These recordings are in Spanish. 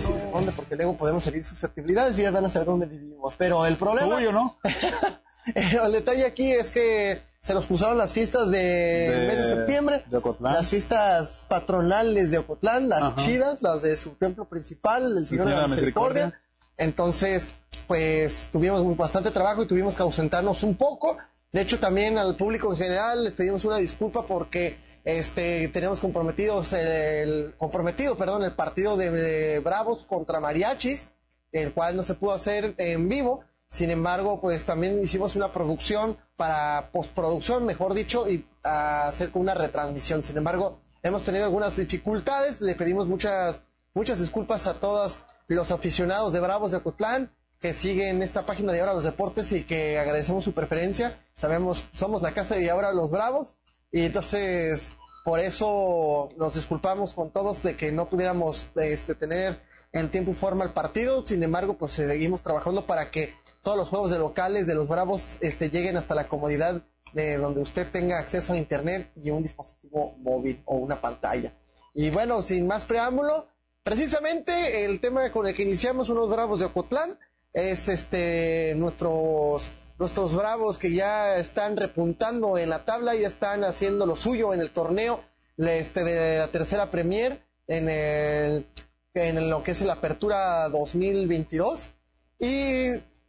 Decir dónde porque luego podemos salir susceptibilidades y ya van a saber dónde vivimos. Pero el problema... Tuyo, ¿no? el detalle aquí es que se nos cruzaron las fiestas De- mes de septiembre, de las fiestas patronales de Ocotlán, las Ajá. chidas, las de su templo principal, el Señor de Señor la de la Misericordia. Misericordia. Entonces, pues tuvimos bastante trabajo y tuvimos que ausentarnos un poco. De hecho, también al público en general les pedimos una disculpa porque este tenemos comprometidos el comprometido, perdón, el partido de, Bravos contra Mariachis, el cual no se pudo hacer en vivo. Sin embargo, pues también hicimos una producción para postproducción, mejor dicho, y hacer una retransmisión. Sin embargo, hemos tenido algunas dificultades. Le pedimos muchas, muchas disculpas a todos los aficionados de Bravos de Ocotlán que siguen esta página de Ahora los Deportes y que agradecemos su preferencia. Sabemos, somos la casa de Ahora los Bravos y entonces por eso nos disculpamos con todos de que no pudiéramos este, tener en tiempo y forma el partido. Sin embargo, pues seguimos trabajando para que todos los juegos de locales de los Bravos este, lleguen hasta la comodidad de donde usted tenga acceso a internet y un dispositivo móvil o una pantalla. Y bueno, sin más preámbulo, precisamente el tema con el que iniciamos unos Bravos de Ocotlán es este nuestros nuestros Bravos que ya están repuntando en la tabla, ya están haciendo lo suyo en el torneo este de la tercera Premier en el en lo que es la apertura 2022 y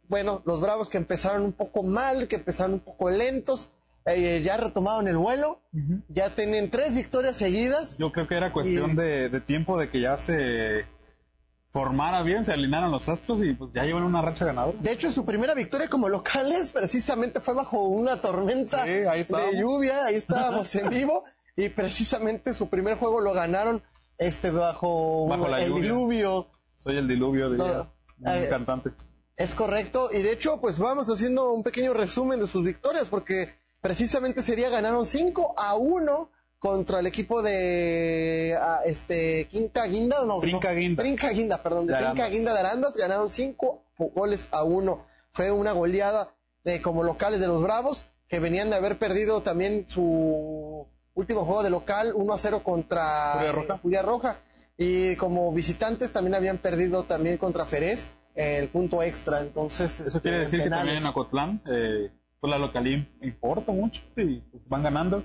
bueno, los Bravos que empezaron un poco mal, que empezaron un poco lentos, eh, ya retomaron el vuelo, ya tienen tres victorias seguidas. Yo creo que era cuestión Y- de, de tiempo de que ya se formara bien, se alinearan los astros y pues ya llevan una racha ganadora. De hecho, su primera victoria como locales precisamente fue bajo una tormenta Sí, de lluvia, ahí estábamos en vivo, y precisamente su primer juego lo ganaron este bajo, Bajo la el lluvia. diluvio. Soy el diluvio, No, un eh, cantante. Es correcto, y de hecho, pues vamos haciendo un pequeño resumen de sus victorias, porque precisamente ese día ganaron 5 a 1 contra el equipo de ah, este Quinta Guinda, no, Trinca no, Guinda. Trinca Guinda, perdón, de, De Trinca Arandas. Guinda de Arandas, ganaron 5 goles a 1. Fue una goleada de como locales de los Bravos, que venían de haber perdido también su último juego de local 1 a 0 contra Furia Roja. eh, Furia Roja. Y como visitantes también habían perdido también contra Ferez el punto extra. Entonces, Eso este, quiere decir que también en Acotlán, eh, pues la localía importa mucho y pues van ganando.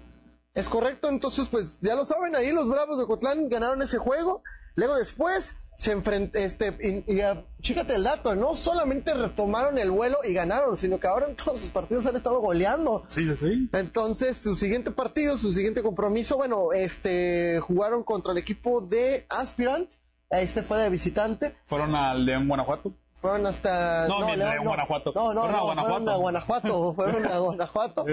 Es correcto, entonces pues ya lo saben, ahí los Bravos de Ocotlán ganaron ese juego. Luego después se enfrentó, este, y, y, ah, chícate el dato, no solamente retomaron el vuelo y ganaron, sino que ahora en todos sus partidos han estado goleando. Sí, sí, sí. Entonces, su siguiente partido, su siguiente compromiso, bueno, este, jugaron contra el equipo de Aspirant, este fue de visitante, Fueron al León, Guanajuato. Fueron hasta... No, Guanajuato. No, no, Fueron a no, fueron a Guanajuato. Guanajuato, fueron a Guanajuato.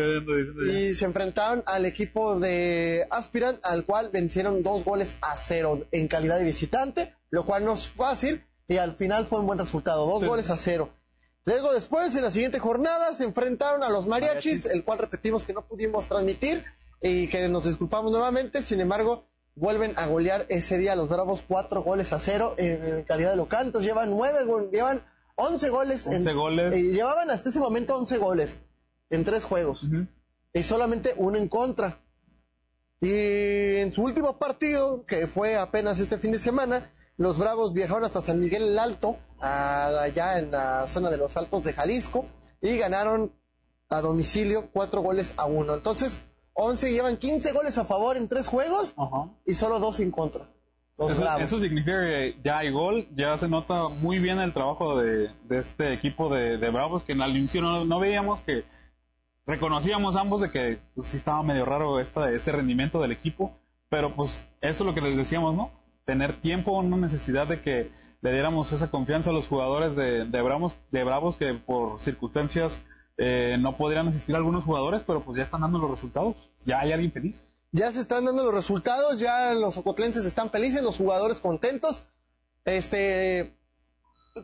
Y se enfrentaron al equipo de Aspirant, al cual vencieron dos goles a cero en calidad de visitante, lo cual no es fácil, y al final fue un buen resultado, dos Sí. goles a cero. Luego después, en la siguiente jornada, se enfrentaron a los mariachis, Mariachis. el cual repetimos que no pudimos transmitir y que nos disculpamos nuevamente, sin embargo, vuelven a golear ese día a los Bravos cuatro goles a cero en, calidad de local, entonces llevan nueve, llevan once goles. 11 en- goles. eh, llevaban hasta ese momento once goles en tres juegos y solamente uno en contra. Y en su último partido, que fue apenas este fin de semana, los Bravos viajaron hasta San Miguel el Alto, allá en la zona de los Altos de Jalisco, y ganaron a domicilio cuatro goles a uno. Entonces, 11 llevan 15 goles a favor en tres juegos Ajá. y solo dos en contra. Eso, significa que ya hay gol, ya se nota muy bien el trabajo de, de este equipo de, de Bravos, que al inicio no, no veíamos que reconocíamos ambos de que pues, sí estaba medio raro esta, este rendimiento del equipo, pero pues eso es lo que les decíamos, ¿no? Tener tiempo, no necesidad de que le diéramos esa confianza a los jugadores de, de, Bravos, de Bravos que por circunstancias eh, no podrían asistir algunos jugadores, pero pues ya están dando los resultados, ya hay alguien feliz. Ya se están dando los resultados, ya los ocotlenses están felices, los jugadores contentos. Este,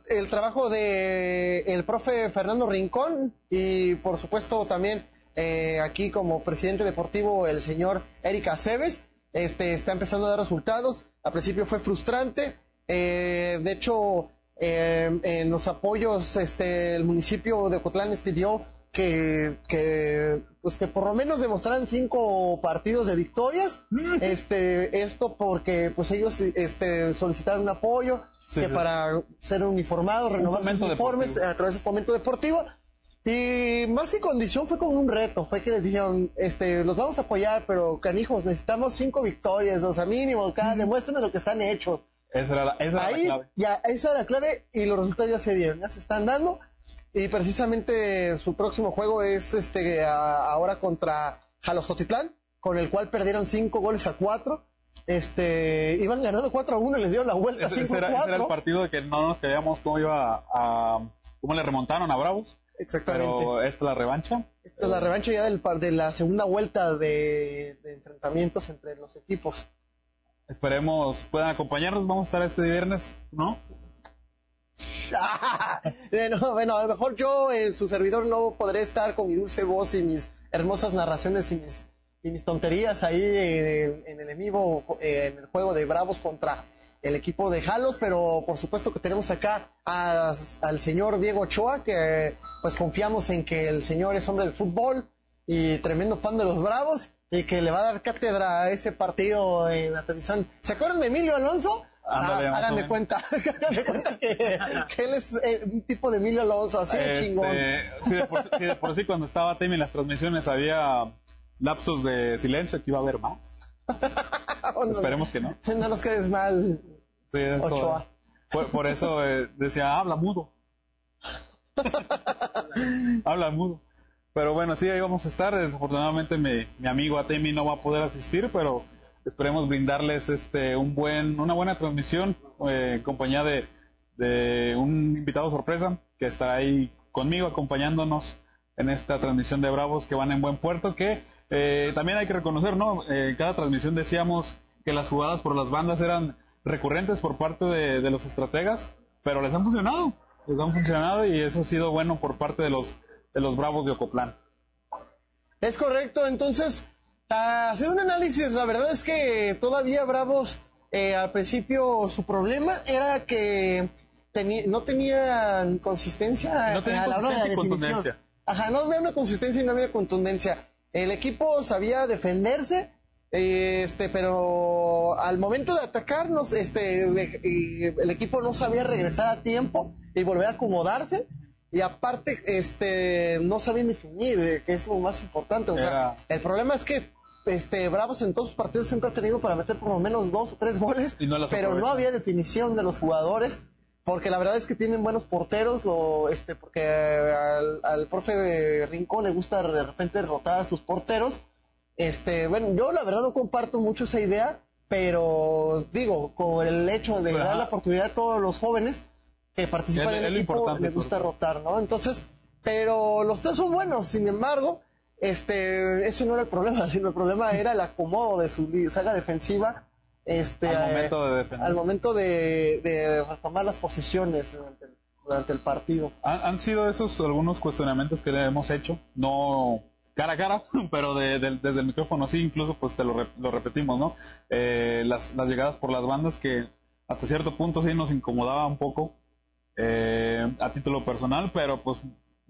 el trabajo de el profe Fernando Rincón y por supuesto también eh, aquí como presidente deportivo el señor Eric Aceves, este, está empezando a dar resultados. Al principio fue frustrante, eh, de hecho eh, en los apoyos este, el municipio de Ocotlán les pidió que, que, pues que por lo menos demostraran cinco partidos de victorias. este, esto porque pues ellos este, solicitaron un apoyo que para ser uniformados, renovar sus uniformes a través del fomento deportivo. Y más que condición fue como un reto, fue que les dijeron, este, los vamos a apoyar, pero canijos, necesitamos cinco victorias, o sea, mínimo, cada, demuestren lo que están hechos. Esa era la, esa Ahí, la clave. Ya, esa era la clave y los resultados ya se dieron, ya se están dando. Y precisamente su próximo juego es este ahora contra Jalostotitlán, con el cual perdieron cinco goles a cuatro. Este, iban ganando 4 a 1 y les dieron la vuelta 5 ese, era, ese era el partido de que no nos creíamos cómo iba a, cómo le remontaron a Bravos. Exactamente. Pero esta es la revancha. Esta es la revancha ya del, de la segunda vuelta de, de enfrentamientos entre los equipos. Esperemos puedan acompañarnos. Vamos a estar este viernes, ¿no? bueno, bueno, a lo mejor yo, en su servidor, no podré estar con mi dulce voz y mis hermosas narraciones y mis, y mis tonterías ahí en, el en en el juego de Bravos contra el equipo de Jalos, pero por supuesto que tenemos acá a, al señor Diego Ochoa, que pues confiamos en que el señor es hombre de fútbol y tremendo fan de los Bravos y que le va a dar cátedra a ese partido en la televisión. ¿Se acuerdan de Emilio Alonso? Ándale, ah, hagan de cuenta, hagan de cuenta que, que él es eh, un tipo de Emilio Alonso, así de Este, chingón. sí, de por, sí, de por sí, cuando estaba Temi en las transmisiones había lapsos de silencio. Aquí va a haber más. Esperemos que no. No nos quedes mal, Sí, es. Ochoa. Por, por eso eh, decía, habla mudo. habla mudo. Pero bueno, sí, ahí vamos a estar. Desafortunadamente mi, mi amigo Atemi no va a poder asistir, pero esperemos brindarles este un buen, una buena transmisión eh, en compañía de, de un invitado sorpresa que estará ahí conmigo acompañándonos en esta transmisión de Bravos que van en buen puerto, que eh, también hay que reconocer, ¿no? Eh, cada transmisión decíamos que las jugadas por las bandas eran recurrentes por parte de los estrategas, pero les han funcionado, les han funcionado y eso ha sido bueno por parte de los, de los Bravos de Ocotlán. Es correcto, entonces, ah, haciendo un análisis, la verdad es que todavía Bravos, eh, al principio su problema era que no tenían consistencia No tenían a la hora de la contundencia. Ajá, no había una consistencia y no había contundencia. El equipo sabía defenderse, eh, este, pero al momento de atacarnos, este, el equipo no sabía regresar a tiempo y volver a acomodarse. Y aparte, este, no sabían definir, eh, que es lo más importante. O sea, el problema es que este Bravos en todos sus partidos siempre ha tenido para meter por lo menos dos o tres goles, Y no las pero no había definición de los jugadores, porque la verdad es que tienen buenos porteros, lo, este, porque al, al profe Rincón le gusta de repente rotar a sus porteros. Este, bueno, yo la verdad no comparto mucho esa idea, pero digo, con el hecho de dar la oportunidad a todos los jóvenes que participan Es- en el equipo, les gusta rotar, ¿no? Entonces, pero los tres son buenos, sin embargo, este, ese no era el problema, sino el problema era el acomodo de su saga defensiva, este, Al eh, momento de defender. al momento de, de retomar las posiciones durante el, durante el partido. Han, han sido esos algunos cuestionamientos que le hemos hecho, no cara a cara, pero de- de- desde el micrófono sí, incluso pues te lo, re- lo repetimos, ¿no? Eh, las, las llegadas por las bandas que hasta cierto punto sí nos incomodaba un poco eh, a título personal, pero pues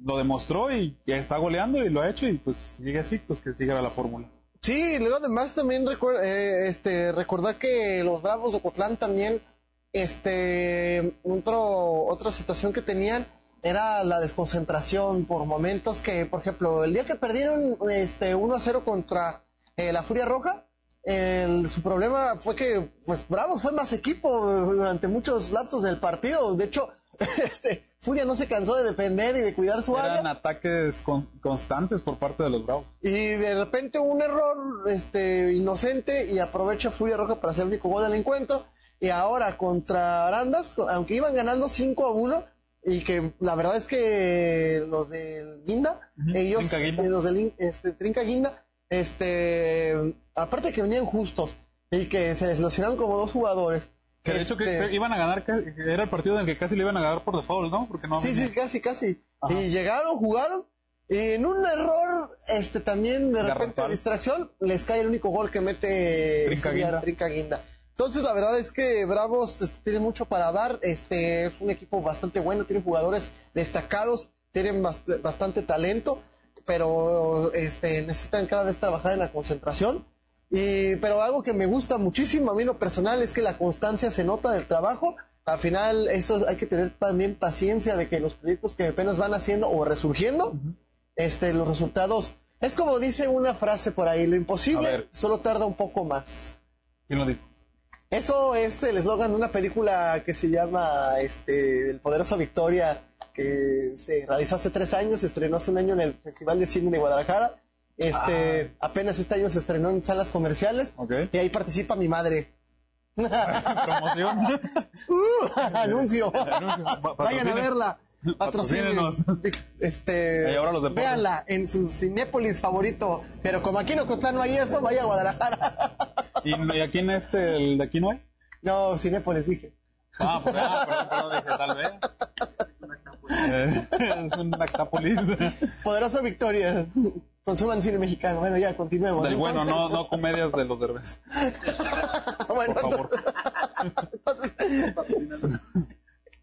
lo demostró y está goleando y lo ha hecho y pues sigue así, pues que siga la fórmula. Sí, luego además también recuer- eh, este, recordar que los Bravos de Ocotlán también, este, otro, otra situación que tenían era la desconcentración por momentos que, por ejemplo, el día que perdieron este 1 a 0 contra eh, la Furia Roja, el- su problema fue que, pues, Bravos fue más equipo durante muchos lapsos del partido. De hecho, este, Furia no se cansó de defender y de cuidar su área. Eran ataques con- constantes por parte de los Bravos. Y de repente un error este, inocente y aprovecha Furia Roja para hacer el único gol del encuentro. Y ahora contra Arandas, aunque iban ganando 5 a 1, y que la verdad es que los del Guinda, ellos, Trinca Guinda. eh, los del este, Trinca Guinda, este, aparte que venían justos y que se les lesionaron como dos jugadores. Que de hecho que, este, que iban a ganar, era el partido en el que casi le iban a ganar por default, ¿no? Porque no Sí, venía. sí, casi, casi. Ajá. Y llegaron, jugaron, y en un error, este también de repente Garrafal. distracción, les cae el único gol que mete Trinca Guinda. Trinca Guinda. Entonces, la verdad es que Bravos este, tiene mucho para dar, este es un equipo bastante bueno, tiene jugadores destacados, tienen bast- bastante talento, pero este, necesitan cada vez trabajar en la concentración. Y, pero algo que me gusta muchísimo a mí lo personal es que la constancia se nota del trabajo. Al final, eso hay que tener también paciencia de que los proyectos que apenas van haciendo o resurgiendo, este, los resultados. Es como dice una frase por ahí: lo imposible solo tarda un poco más. ¿Quién lo dijo? Eso es el eslogan de una película que se llama este, El Poderoso Victoria, que se realizó hace tres años, se estrenó hace un año en el Festival de Cine de Guadalajara. Este, ah. apenas este año se estrenó en salas comerciales y ahí participa mi madre. Promoción. Uh, anuncio. Vayan a verla. Patrocínenos. Este, véanla en su Cinépolis favorito. Pero como aquí en Ocotlán no hay eso, vaya a Guadalajara. ¿Y, aquí en este, el de aquí no hay? No, Cinépolis dije. Ah, pues, ah pero, dije tal vez. Es un actápolis. Poderoso Victoria. Consuman cine mexicano. Bueno, ya, continuemos. Del bueno, no, no comedias de los derbes. bueno, Por favor.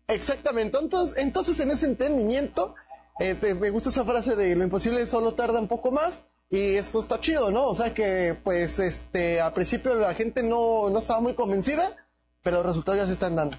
Exactamente. Entonces, entonces en ese entendimiento, este, me gusta esa frase de lo imposible solo tarda un poco más. Y esto está chido, ¿no? O sea que, pues, este, al principio la gente no, no estaba muy convencida, pero los resultados ya se están dando.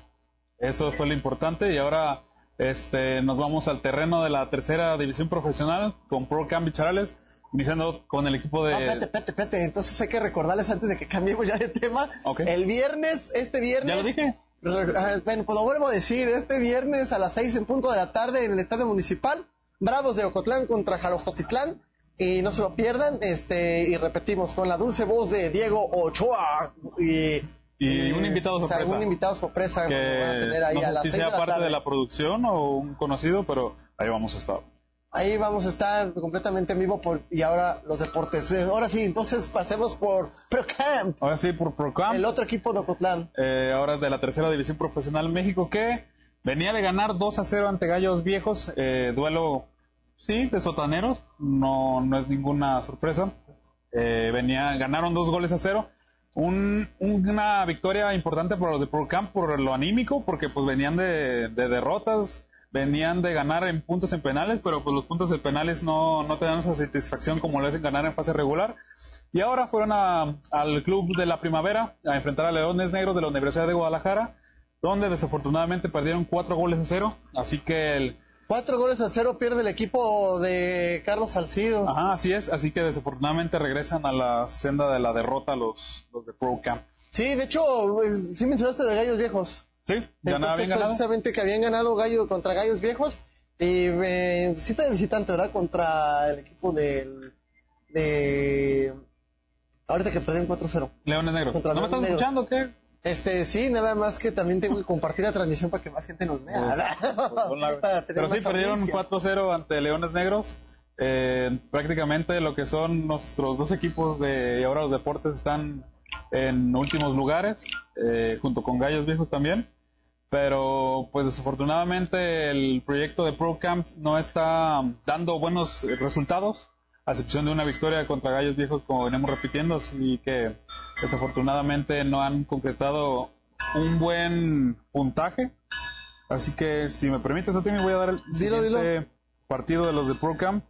Eso fue lo importante y ahora este, nos vamos al terreno de la tercera división profesional con Pro Camp Charales, iniciando con el equipo de... No, espérate, espérate, espérate. Entonces hay que recordarles antes de que cambiemos ya de tema. El viernes, este viernes... ¿Ya lo dije? Bueno, pues lo vuelvo a decir, este viernes a las seis en punto de la tarde en el Estadio Municipal, Bravos de Ocotlán contra Jarojotitlán, y no se lo pierdan, este, y repetimos, con la dulce voz de Diego Ochoa, y y un invitado sorpresa. un invitado sorpresa que van a tener ahí no sé a las si sea parte de la producción o un conocido, pero ahí vamos a estar. Ahí vamos a estar completamente en vivo por, y ahora los deportes. Eh, ahora sí, entonces pasemos por ProCamp. Ahora sí, por ProCamp. El otro equipo de Ocotlán. Eh, ahora de la tercera división profesional México que venía de ganar 2 a 0 ante Gallos Viejos. Eh, duelo, sí, de sotaneros. No, no es ninguna sorpresa. Eh, venía, ganaron dos goles a cero una victoria importante para los de ProCamp por lo anímico, porque pues venían de, derrotas, venían de ganar en puntos en penales, pero pues los puntos en penales no, no te dan esa satisfacción como lo hacen ganar en fase regular. Y ahora fueron al club de la primavera a enfrentar a Leones Negros de la Universidad de Guadalajara, donde desafortunadamente perdieron cuatro goles a cero. Así que el, Cuatro goles a cero pierde el equipo de Carlos Salcido. Ajá, así es. Así que desafortunadamente regresan a la senda de la derrota los, los de Pro Camp. Sí, de hecho, pues, sí mencionaste de Gallos Viejos. Sí, ganaba bien ganado. Precisamente que habían ganado Gallo contra Gallos Viejos. Y eh, sí fue de visitante, ¿verdad? Contra el equipo del... De... Ahorita que perdieron 4-0. Leones Negros. ¿No me estás escuchando qué? Este, sí, nada más que también tengo que compartir la transmisión para que más gente nos vea. Pues, pues, Pero sí, perdieron 4-0 ante Leones Negros. Eh, prácticamente lo que son nuestros dos equipos de ahora los deportes están en últimos lugares, eh, junto con Gallos Viejos también. Pero, pues desafortunadamente, el proyecto de Pro Camp no está dando buenos resultados, a excepción de una victoria contra Gallos Viejos, como venimos repitiendo. Así que desafortunadamente no han concretado un buen puntaje. Así que si me permites, me voy a dar el siguiente partido de los de ProCam.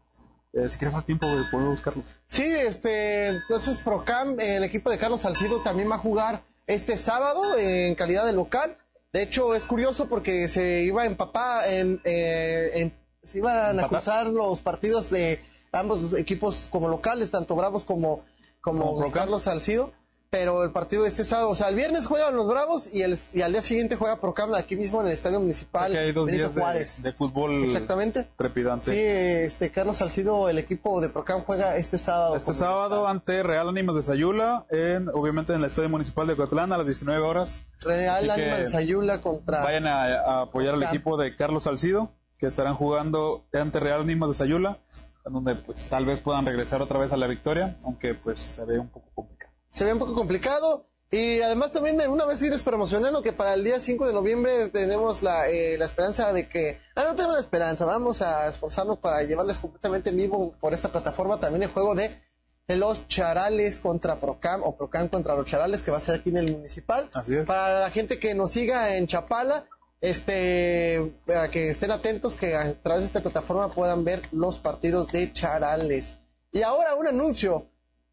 Eh, si quieres más tiempo, puedo buscarlo. Sí, este, entonces ProCam, el equipo de Carlos Salcido también va a jugar este sábado en calidad de local. De hecho, es curioso porque se iba en papá, en, eh, se iban a cruzar los partidos de ambos equipos como locales, tanto Bravos como, como Carlos Salcido pero el partido de este sábado, o sea, el viernes juegan los Bravos y, el, y al día siguiente juega Procam aquí mismo en el Estadio Municipal hay dos Benito días Juárez. De, fútbol Exactamente. trepidante. Sí, este Carlos Salcido, el equipo de Procam juega este sábado. Este sábado ante Real Ánimas de Sayula, en, obviamente en el Estadio Municipal de Cotlán a las 19 horas. Real Ánimas de Sayula contra... Vayan a, apoyar al equipo de Carlos Salcido, que estarán jugando ante Real Ánimas de Sayula, donde pues tal vez puedan regresar otra vez a la victoria, aunque pues se ve un poco complicado se ve un poco complicado. Y además también de una vez irles promocionando que para el día 5 de noviembre tenemos la, eh, la esperanza de que... Ah, no tenemos la esperanza, vamos a esforzarnos para llevarles completamente en vivo por esta plataforma también el juego de los Charales contra Procam o Procam contra los Charales que va a ser aquí en el municipal. Así es. Para la gente que nos siga en Chapala, este, para que estén atentos que a través de esta plataforma puedan ver los partidos de Charales. Y ahora un anuncio.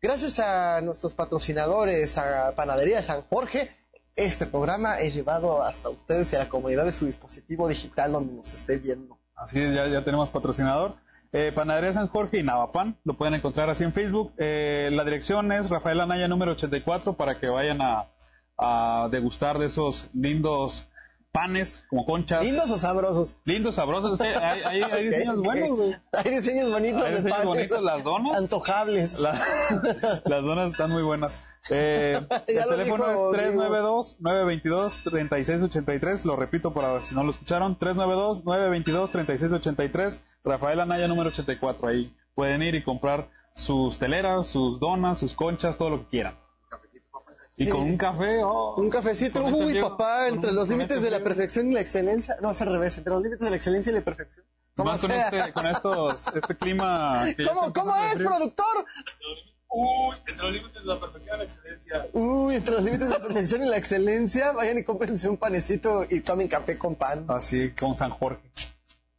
Gracias a nuestros patrocinadores, a Panadería San Jorge, este programa es llevado hasta ustedes y a la comunidad de su dispositivo digital donde nos esté viendo. Así es, ya, tenemos patrocinador. Eh, Panadería San Jorge y Navapan, lo pueden encontrar así en Facebook. Eh, la dirección es Rafael Anaya número 84 para que vayan a degustar de esos lindos panes como conchas. ¿Lindos o sabrosos? Lindos, sabrosos. hay, hay, hay diseños buenos, güey. Hay diseños bonitos Hay de diseños panes. bonitos, las donas. Antojables. La- las donas están muy buenas. Eh, el teléfono dijo es 392-922-3683. Lo repito para si no lo escucharon. 392-922-3683. Rafael Anaya número 84. Ahí pueden ir y comprar sus teleras, sus donas, sus conchas, todo lo que quieran. Y con un café, oh, Un cafecito, este uy, papá, entre un- los límites este de la perfección y la excelencia. No, es al revés, entre los límites de la excelencia y la perfección. ¿Cómo Más con este, con estos, este clima. que ¿Cómo, cómo es, productor? Uy, entre los límites de la perfección y la excelencia. Uy, entre los límites de la perfección y la excelencia, vayan y cómprense un panecito y tomen café con pan. Así, con San Jorge.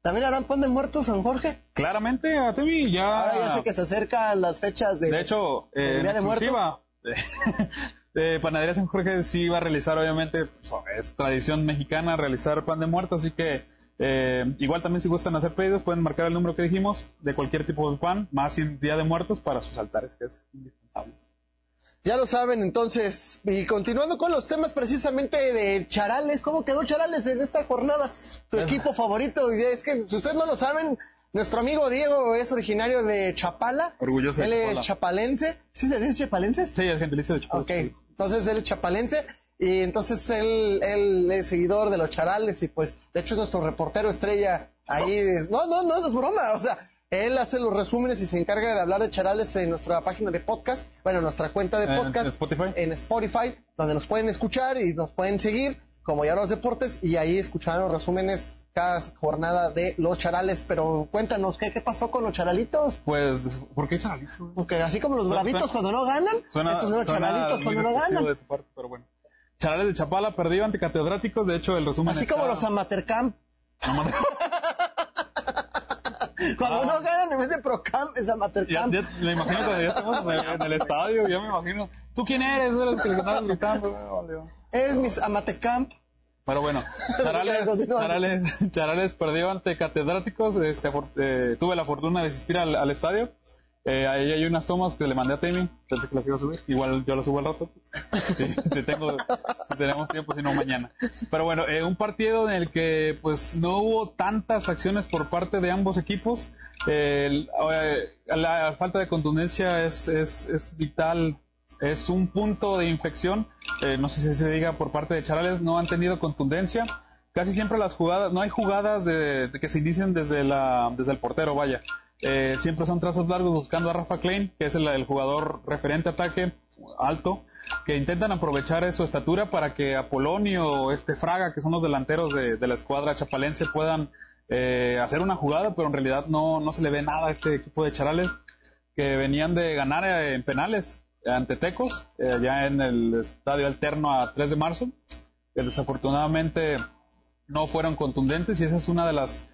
¿También harán pan de muertos, San Jorge? Claramente, Atemi, ya. Ahora ya sé que se acercan las fechas de... De hecho, eh, ¿El Día de Muertos? eh, Panadería San Jorge sí va a realizar, obviamente, pues, es tradición mexicana realizar pan de muerto, así que eh, igual también si gustan hacer pedidos pueden marcar el número que dijimos de cualquier tipo de pan, más en Día de Muertos para sus altares, que es indispensable. Ya lo saben, entonces, y continuando con los temas precisamente de Charales, ¿cómo quedó Charales en esta jornada? Tu equipo favorito, y es que si ustedes no lo saben, nuestro amigo Diego es originario de Chapala. Orgulloso Él es Chapala. chapalense. ¿Sí se dice chapalense? Sí, el gentilicio de Chicago. Ok, entonces él es chapalense y entonces él, él es seguidor de los charales y pues de hecho es nuestro reportero estrella ahí. es- no, no, no, no es broma, o sea, él hace los resúmenes y se encarga de hablar de charales en nuestra página de podcast, bueno, nuestra cuenta de En- podcast. en Spotify. En Spotify, donde nos pueden escuchar y nos pueden seguir como ya los deportes y ahí escucharán los resúmenes cada jornada de los charales. Pero cuéntanos, ¿qué, qué pasó con los charalitos? Pues, ¿por qué charalito? Porque así como los bravitos suena- cuando no ganan, Suena, estos son los charalitos cuando no ganan. de tu parte, pero bueno. Charales de Chapala perdió ante catedráticos, de hecho el resumen Así está- como los Amatercamp. Cuando no ganan en vez de Procamp es Ya, Amatercamp. ya me imagino cuando ya estamos en el, en el estadio, ya me imagino. ¿Tú quién eres? Eres el que le gritando. Es mis Amatecamp. Pero bueno, Charales. Charales, Charales perdió ante catedráticos. Este, eh, tuve la fortuna de asistir al, al estadio. Eh, ahí hay unas tomas que le mandé a Temi. Pensé que las iba a subir. Igual yo las subo al rato. Sí, si, tengo, si tenemos tiempo, si no mañana. Pero bueno, eh, un partido en el que pues no hubo tantas acciones por parte de ambos equipos. El- eh, la, falta de contundencia es, es, es vital. Es un punto de inflexión. Eh, no sé si se diga por parte de Charales, no han tenido contundencia. Casi siempre las jugadas, no hay jugadas de, que se inician desde, la, desde el portero, vaya. Eh, siempre son trazos largos buscando a Rafa Klein, que es el, jugador referente ataque alto, que intentan aprovechar su estatura para que Apolonio o este Fraga, que son los delanteros de, de la escuadra chapalense, puedan eh, hacer una jugada, pero en realidad no, no se le ve nada a este equipo de Charales, que venían de ganar eh, en penales ante Tecos, eh, allá en el estadio alterno a 3 de marzo, que desafortunadamente no fueron contundentes y esa es una de las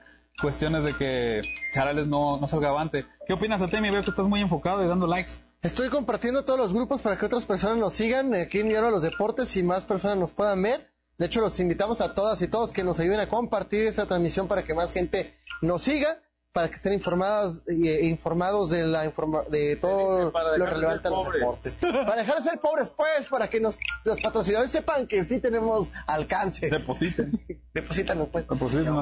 cuestiones de que Charales no, no salga avante. ¿Qué opinas, Atemi? Veo que estás muy enfocado y dando likes. Estoy compartiendo todos los grupos para que otras personas nos sigan aquí en Diario de los Deportes y más personas nos puedan ver. De hecho, los invitamos a todas y todos que nos ayuden a compartir esa transmisión para que más gente nos siga, para que estén informadas e informados de la informa- de todo lo relevante a los pobres. deportes. Para dejar de ser pobres, pues, para que nos, los patrocinadores sepan que sí tenemos alcance. Depositen. Deposítanos, pues. Depositen.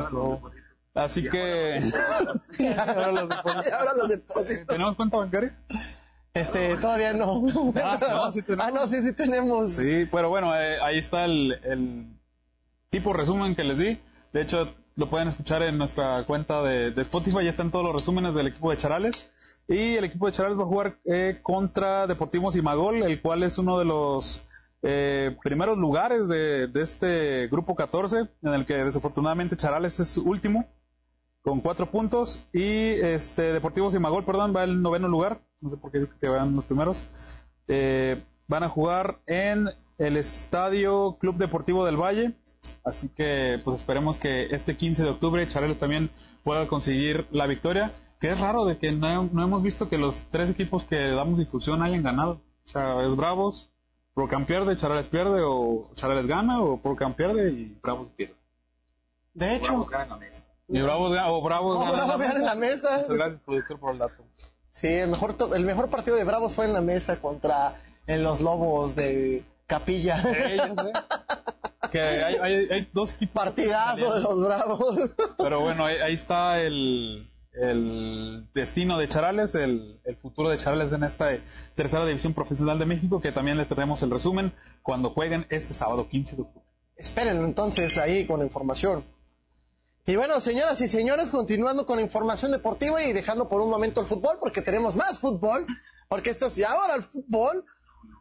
Así que... Ahora los deposito. Y ahora los depósitos. ¿Tenemos cuenta bancaria? Este, todavía no. Ah, no, sí tenemos. Ah, no, sí, sí tenemos. Sí, pero bueno, eh, ahí está el, el tipo resumen que les di. De hecho, lo pueden escuchar en nuestra cuenta de, Spotify. Ya están todos los resúmenes del equipo de Charales. Y el equipo de Charales va a jugar eh, contra Deportivo Simagol, el cual es uno de los eh, primeros lugares de, este grupo 14, en el que desafortunadamente Charales es último, con cuatro puntos. Y este Deportivo Simagol, perdón, va en noveno lugar. No sé por qué que van los primeros. Eh, van a jugar en el Estadio Club Deportivo del Valle, Así que pues esperemos que este 15 de octubre Chareles también pueda conseguir la victoria, que es raro de que no, no hemos visto que los tres equipos que damos difusión hayan ganado. O sea, es Bravos, Procam pierde, Chareles pierde, o Chareles gana, o Procam pierde y Bravos pierde. De hecho, Y Bravos gana, o Bravos no, gana. Bravos gana en la mesa. Muchas gracias, productor, por el dato. Sí, el mejor, to- el mejor partido de Bravos fue en la mesa contra en los Lobos de Capilla. Eh, ya sé. Que hay, hay, hay dos equipos. Partidazo de los Bravos. Pero bueno, ahí, ahí está el, el destino de Charales, el, el futuro de Charales en esta tercera división profesional de México, que también les traemos el resumen cuando jueguen este sábado 15 de octubre. Espérenlo entonces ahí con información. Y bueno, señoras y señores, continuando con información deportiva y dejando por un momento el fútbol, porque tenemos más fútbol, porque esto es y ahora el fútbol.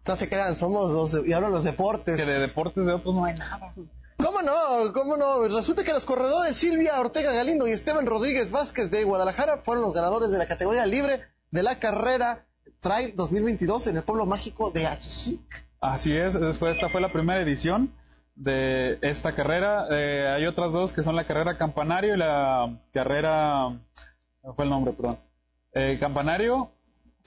No se crean, somos los, y ahora los deportes. Que de deportes de otros no hay nada. ¿Cómo no? ¿Cómo no? Resulta que los corredores Silvia Ortega Galindo y Esteban Rodríguez Vázquez de Guadalajara fueron los ganadores de la categoría libre de la carrera Trail 2022 en el pueblo mágico de Ajijic. Así es, esta fue la primera edición de esta carrera. Eh, hay otras dos que son la carrera Campanario y la carrera... ¿Cuál fue el nombre? Perdón. Eh, Campanario,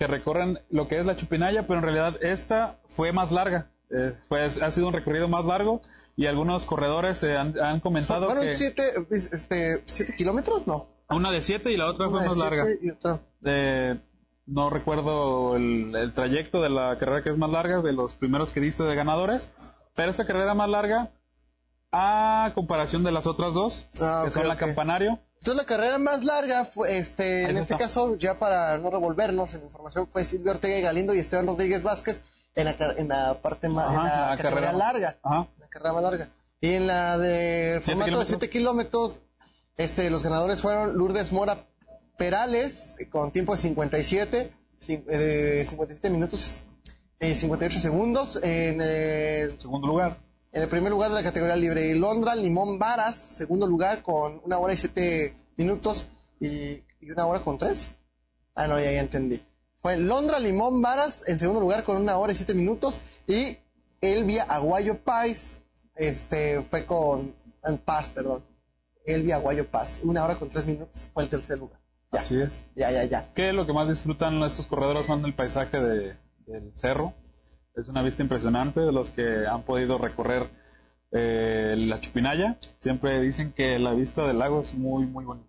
que recorren lo que es la Chupinaya, pero en realidad esta fue más larga. Eh, fue, ha sido un recorrido más largo y algunos corredores eh, han, han comentado ¿Fueron que siete, este, siete kilómetros? No. una de siete y la otra fue Una de más larga. y otra- Eh, no recuerdo el, el trayecto de la carrera que es más larga, de los primeros que diste de ganadores, pero esta carrera más larga, a comparación de las otras dos, Ah, que ok, son la ok. Campanario, Entonces la carrera más larga fue, este, en este está. caso, ya para no revolvernos en la información, fue Silvia Ortega y Galindo y Esteban Rodríguez Vázquez en la, en la parte más, en Ajá, la, la categoría carrera. larga. Ajá. La carrera más larga. Y en la de Siete formato de kilómetros. 7 kilómetros, este, los ganadores fueron Lourdes Mora Perales, con tiempo de 57, cin- eh, 57 minutos y 58 segundos. En el, segundo lugar. En el primer lugar de la categoría libre. Londra Limón Varas, segundo lugar, con una hora y 7 minutos y, y una hora con 3. Ah, no, ya, ya entendí. Fue Londra Limón Varas en segundo lugar con una hora y 7 minutos. Y Elvia Aguayo Paz este, fue con. Paz, perdón. Elvia Aguayo Paz, una hora con 3 minutos fue el tercer lugar. Ya, Así es. ya, ya, ya. Que lo que más disfrutan estos corredores son el paisaje de- del cerro. Es una vista impresionante de los que han podido recorrer eh, la Chupinaya. Siempre dicen que la vista del lago es muy, muy bonita.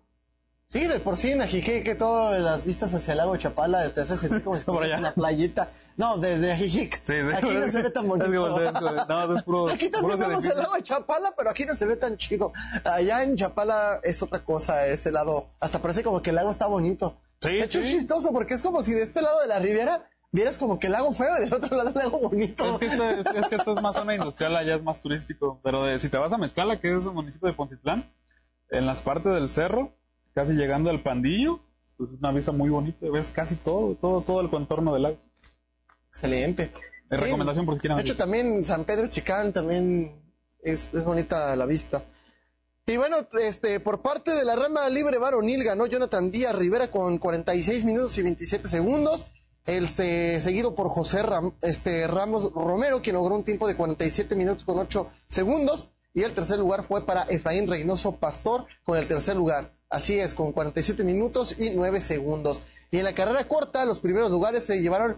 Sí, de por sí en Ajijic, que todas las vistas hacia el lago de Chapala te hace sentir como si en la playita. No, desde Ajijic. Sí, sí. Aquí no se ve tan bonito. no, es puro- Aquí también vemos el lago de Chapala, pero aquí no se ve tan chido. Allá en Chapala es otra cosa, ese lado. Hasta parece como que el lago está bonito. Sí, de hecho, sí. es chistoso porque es como si de este lado de la riviera vieras como que el lago feo y del otro lado el lago bonito. Es que, esto, es, es que esto es más zona industrial, allá es más turístico. Pero de- si te vas a Mezcala, que es el municipio de Poncitlán, en las partes del cerro, casi llegando al Pandillo, pues es una vista muy bonita. Ves casi todo, todo, todo el contorno del lago. Excelente. Es Sí, recomendación por si quieren De hecho, también San Pedro Chicán también es, es bonita la vista. Y bueno, este, por parte de la rama libre varonil ganó Jonathan Díaz Rivera con 46 minutos y 27 segundos. El se- seguido por José Ram- este, Ramos Romero, quien logró un tiempo de 47 minutos con 8 segundos. Y el tercer lugar fue para Efraín Reynoso Pastor con el tercer lugar. Así es, con 47 minutos y 9 segundos. Y en la carrera corta, los primeros lugares se llevaron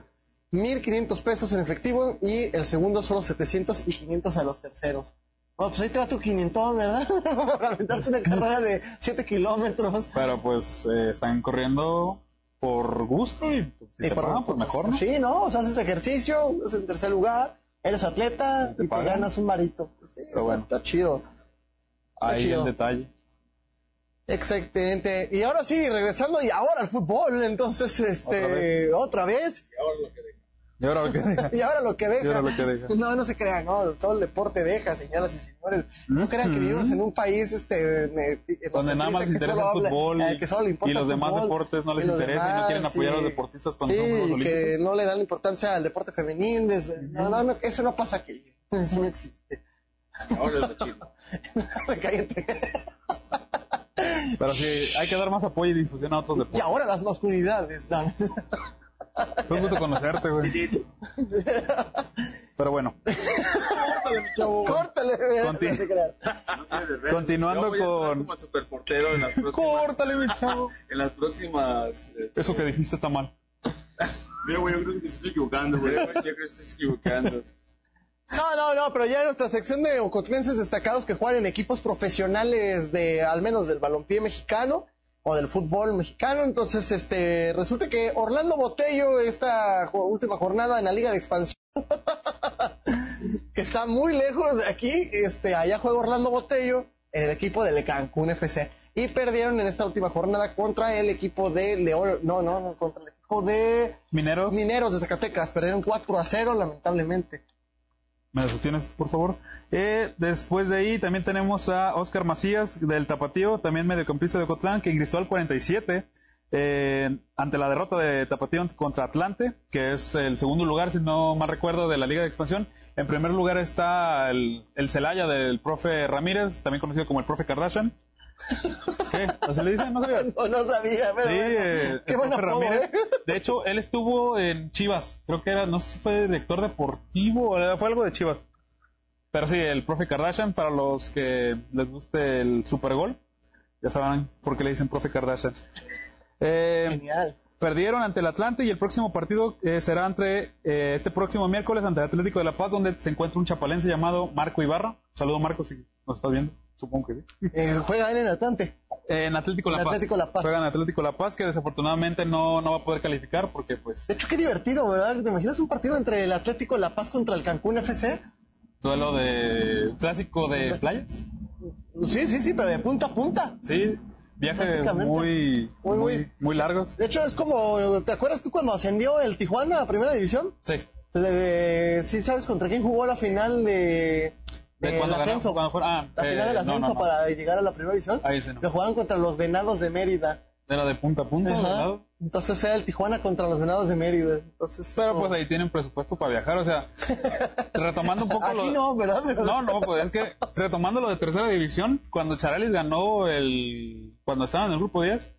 1.500 pesos en efectivo y el segundo solo 700 y 500 a los terceros. Bueno, pues ahí te va tu 500, ¿verdad? Para aventarte una carrera de 7 kilómetros. Pero pues eh, están corriendo por gusto y pues, si Y te por- pagan, pues mejor, ¿no? Sí, ¿no? O sea, haces ejercicio, es en tercer lugar, eres atleta Te y te ganas un marito. Pues sí, Pero bueno. está chido. Ahí chido. el detalle. Exactamente. Y ahora sí, regresando y ahora al fútbol, entonces, este, otra vez. Y ahora lo que deja. Y ahora lo que deja. Y ahora lo que deja. No, no se crean, no, todo el deporte deja, señoras y señores. No crean que vivimos en un país este me- Donde nada más les interesa el habla- fútbol eh, que solo importa y los demás fútbol, deportes no les y los interesa y no demás, quieren apoyar a los sí. deportistas cuando sí, son y que no le dan importancia al deporte femenil. es- no, no, no, eso no pasa aquí. Eso no existe. Cállate. Pero sí, hay que dar más apoyo y difusión a otros Y deportes. ahora las masculinidades. dan. Fue un gusto conocerte, güey. Pero bueno, Córtale, mi chavo. Córtale, Conti- no sé. Continuando Yo voy a estar con- como el superportero en las próximas. Córtale, mi chavo. En las próximas. este, Eso que dijiste está mal. Mira, güey, yo creo que te estoy equivocando, güey. Yo creo que te estás equivocando. No, no, no, pero ya en nuestra sección de ocotlenses destacados que juegan en equipos profesionales de, al menos del balompié mexicano o del fútbol mexicano, entonces, este, resulta que Orlando Botello, esta última jornada en la Liga de Expansión, que está muy lejos de aquí, este, allá juega Orlando Botello en el equipo del Cancún FC y perdieron en esta última jornada contra el equipo de León, no, no, no, contra el equipo de Mineros, Mineros de Zacatecas, perdieron 4 a 0 lamentablemente. ¿Me sostienes, por favor? Eh, después de ahí también tenemos a Oscar Macías del Tapatío, también mediocampista de Ocotlán, que ingresó al 47 eh, ante la derrota de Tapatío contra Atlante, que es el segundo lugar, si no mal recuerdo, de la Liga de Expansión. En primer lugar está el, el Celaya del profe Ramírez, también conocido como el profe Kardashian. ¿Qué? ¿Así le dicen? ¿No sabías? No, no sabía, pero Sí, bueno, eh, qué el buen profe apodo, Ramírez. ¿eh? De hecho, él estuvo en Chivas. Creo que era, no sé si fue director deportivo o fue algo de Chivas. Pero sí, el profe Kardashian, para los que les guste el Super Gol, ya saben por qué le dicen profe Kardashian. Eh, Genial. perdieron ante el Atlante y el próximo partido eh, será entre eh, este próximo miércoles ante el Atlético de La Paz, donde se encuentra un chapalense llamado Marco Ibarra. Saludo Marco, si nos estás viendo. Supongo que sí. Eh, juega él en Atlante. En Atlético La En Paz. Atlético La Paz. Juegan Atlético La Paz, que desafortunadamente no, no va a poder calificar porque, pues, De hecho, qué divertido, ¿verdad? ¿Te imaginas un partido entre el Atlético de La Paz contra el Cancún FC? duelo de clásico de playas. Sí, sí, sí, pero de punta a punta. Sí, viajes muy, Muy, muy, muy- largos. De hecho, es como, ¿te acuerdas tú cuando ascendió el Tijuana a Primera División? Sí. De- sí, ¿sabes contra quién jugó la final de, ¿De ganó? ascenso? ¿Cuándo fue? Ah, la eh, final del no, ascenso no, no. para llegar a la Primera División. Ahí sí no. Que jugaban contra los Venados de Mérida. Era de punta a punta. ¿verdad? Entonces era el Tijuana contra los Venados de Mérida. Entonces, Pero como- pues ahí tienen presupuesto para viajar, o sea, retomando un poco Aquí lo... no, ¿verdad? Pero- No, no, pues es que retomando lo de tercera división, cuando Charalis ganó el... cuando estaban en el grupo 10,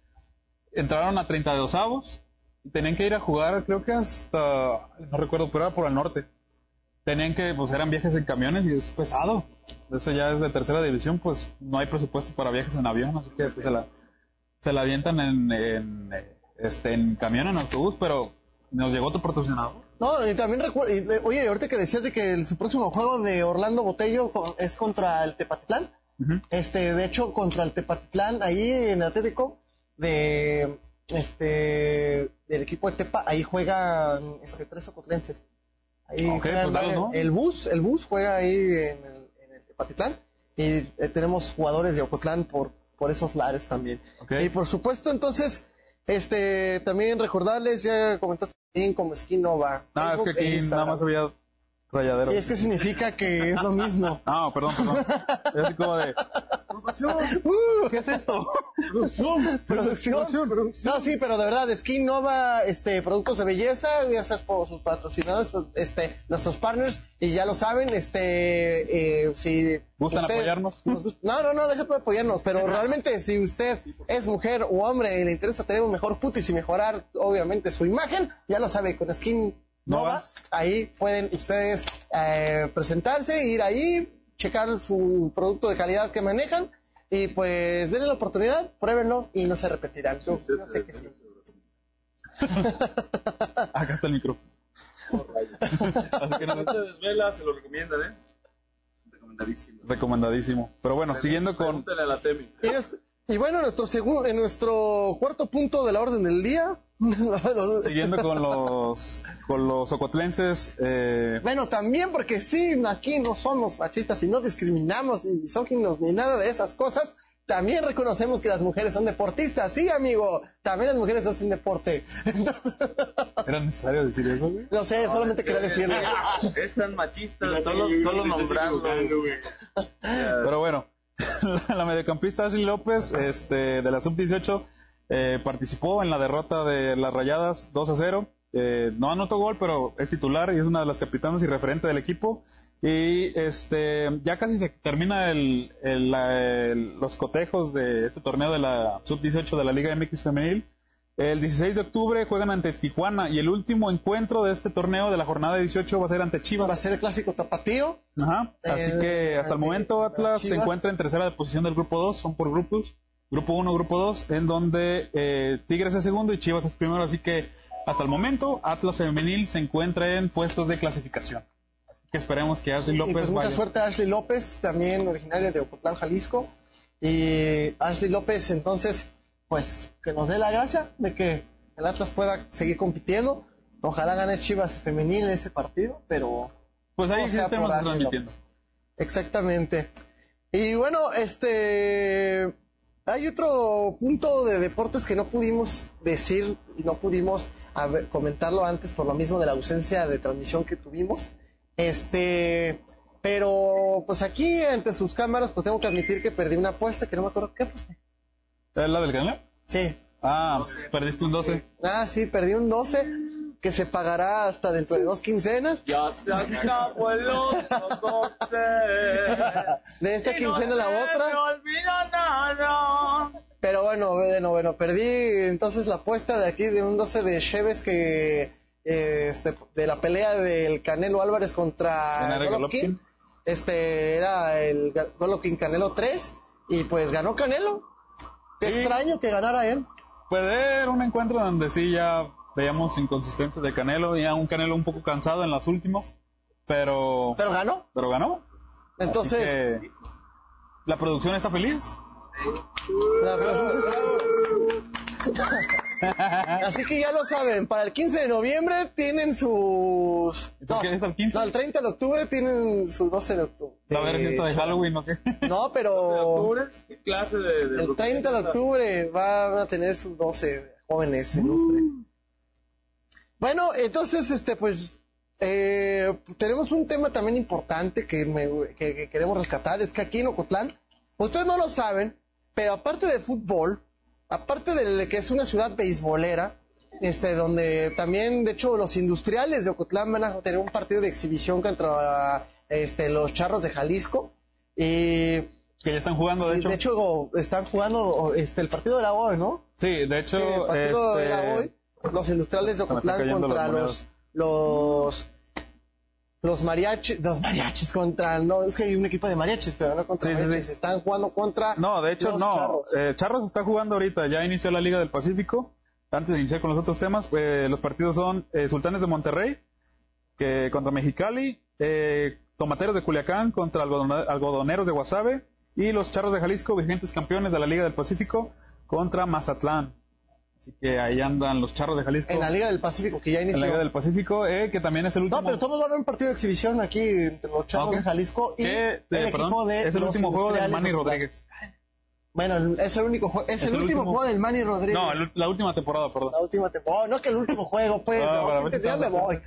entraron a 32 avos y tenían que ir a jugar, creo que hasta, no recuerdo, pero era por el norte. Tenían que, pues eran viajes en camiones y es pesado. Eso ya es de tercera división, pues no hay presupuesto para viajes en avión, así que pues, se la, se la avientan en, en, este, en camión, en autobús, pero nos llegó otro patrocinador. No, y también recuerdo, oye, ahorita que decías de que el, su próximo juego de Orlando Botello es contra el Tepatitlán, este, de hecho, contra el Tepatitlán, ahí en Atlético, de, este, del equipo de Tepa, ahí juegan, este, tres ocotlenses. Ahí pues dale, ¿no? el bus, el bus juega ahí en el, en el Tepatitlán, y eh, tenemos jugadores de Ocotlán por, por esos lares también. Y por supuesto, entonces, este, también recordarles, ya comentaste bien como Skinova. No, es que Facebook e aquí nada más había rayadero. Sí, es que significa que es lo mismo. No, perdón, perdón. Es así como de, Uh, ¿qué es esto? producción. No, sí, pero de verdad, Skin Nova, este, productos de belleza, gracias por sus patrocinadores, este, nuestros partners, y ya lo saben, este, eh, si ¿Gustan apoyarnos? nos gust- no, no, no, déjate de apoyarnos, pero realmente si usted es mujer o hombre y le interesa tener un mejor putis y mejorar, obviamente, su imagen, ya lo sabe, con Skin Nova, Nova. ahí pueden ustedes eh, presentarse, ir ahí, checar su producto de calidad que manejan, y pues denle la oportunidad, pruébenlo y no se repetirán. Yo, yo sé que sí. Acá está el micro. Así que no, te desvelas, se lo recomiendan, ¿eh? Recomendadísimo. recomendadísimo. Pero bueno, siguiendo con, a la Temi. Y, y bueno, nuestro segundo, en nuestro cuarto punto de la orden del día. siguiendo con los, con los ocotlenses, eh, Bueno, también porque sí, aquí no somos machistas y no discriminamos ni misóginos ni nada de esas cosas. También reconocemos que las mujeres son deportistas, sí, amigo. También las mujeres hacen deporte. Entonces, ¿era necesario decir eso, güey? no sé, solamente quería decirlo. Es tan machista, solo, solo nombrarlo. Pero bueno, la mediocampista Ashley López, este, de la sub-18, eh, participó en la derrota de las Rayadas 2 a 0. Eh, no anotó gol, pero es titular y es una de las capitanas y referente del equipo. Y este, ya casi se termina el, el- los cotejos de este torneo de la sub-18 de la Liga MX Femenil. El 16 de octubre juegan ante Tijuana y el último encuentro de este torneo de la jornada 18 va a ser ante Chivas. Va a ser el clásico tapatío. Ajá. Así que hasta el momento Atlas se encuentra en tercera posición del grupo 2, son por grupos. Grupo 1, grupo 2, en donde eh, Tigres es segundo y Chivas es primero. Así que hasta el momento Atlas Femenil se encuentra en puestos de clasificación. Así que esperemos que Ashley Y López pues mucha vaya. suerte a Ashley López, también originaria de Ocotlán, Jalisco. Y Ashley López, entonces, pues que nos dé la gracia de que el Atlas pueda seguir compitiendo. Ojalá gane Chivas femenil ese partido, pero Pues ahí sí estemos transmitiendo. Exactamente. Y bueno, este hay otro punto de deportes que no pudimos decir y no pudimos ver, comentarlo antes por lo mismo de la ausencia de transmisión que tuvimos. Este, pero pues aquí ante sus cámaras pues tengo que admitir que perdí una apuesta que no me acuerdo qué aposté. ¿Es la del Canelo? Sí. Ah, perdiste un 12. Ah, sí, perdí un 12 que se pagará hasta dentro de dos quincenas. Ya se acabó el otro doce. De esta Y no quincena a la otra. olvida nada. Pero bueno, bueno, bueno, perdí entonces la apuesta de aquí de un 12 de Cheves que eh, este, de la pelea del Canelo Álvarez contra Golovkin. Este era el Golovkin Canelo 3 y pues ganó Canelo. Qué Sí. extraño que ganara él. Puede ser un encuentro donde sí ya veíamos inconsistencias de Canelo, ya un Canelo un poco cansado en las últimas, pero, Pero ganó. pero ganó. Entonces, la producción está feliz. la- Así que ya lo saben, para el 15 de noviembre tienen sus... ¿Y por qué es el 15? No, el 30 de octubre tienen su 12 de octubre. Va a haber fiesta de Halloween, no sé. No, ¿De pero octubre? ¿Qué clase de, de el 30 de octubre van a tener sus 12 jóvenes ilustres. Bueno, entonces, este, pues, eh, tenemos un tema también importante que, me- que- que queremos rescatar, es que aquí en Ocotlán, ustedes no lo saben, pero aparte de fútbol, aparte de que es una ciudad beisbolera, este, donde también, de hecho, los industriales de Ocotlán van a tener un partido de exhibición contra este, los charros de Jalisco. Y Que ya están jugando, de hecho. de hecho, están jugando este, el partido era hoy, ¿no? Sí, de hecho, Sí, el partido este, era hoy. Los industriales de Ocotlán contra los, los los mariachis, los mariachis contra, no, es que hay un equipo de mariachis, pero no contra Sí, sí, mariachis, sí. están jugando contra No, de hecho los no. charros. Eh, Charros está jugando ahorita, ya inició la Liga del Pacífico. Antes de iniciar con los otros temas, eh, los partidos son eh, Sultanes de Monterrey que contra Mexicali, eh, Tomateros de Culiacán contra Algodoneros de Guasave y los Charros de Jalisco, vigentes campeones de la Liga del Pacífico, contra Mazatlán. Así que ahí andan los Charros de Jalisco en la Liga del Pacífico, que ya en inició. la Liga del Pacífico, eh, que también es el último. No, pero todos va a haber un partido de exhibición aquí entre los Charros Ok. de Jalisco y que, el eh, equipo perdón, de es el los último juego del Manny. Rodríguez. Bueno, es el único juego, es, Es el, el último último. juego del Manny Rodríguez. No, el- la última temporada, perdón. La última temporada. Oh, no que el último juego, pues. Ah, no, para ver si ya me voy.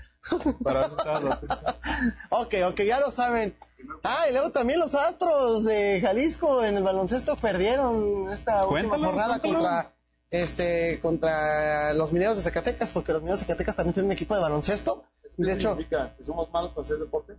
Para ver Ok, ok, ya lo saben. Ah, y luego también los Astros de Jalisco en el baloncesto perdieron esta última jornada cuéntalo. contra este contra los mineros de Zacatecas, porque los mineros de Zacatecas también tienen un equipo de baloncesto. De hecho, significa? ¿Que somos malos para hacer deporte?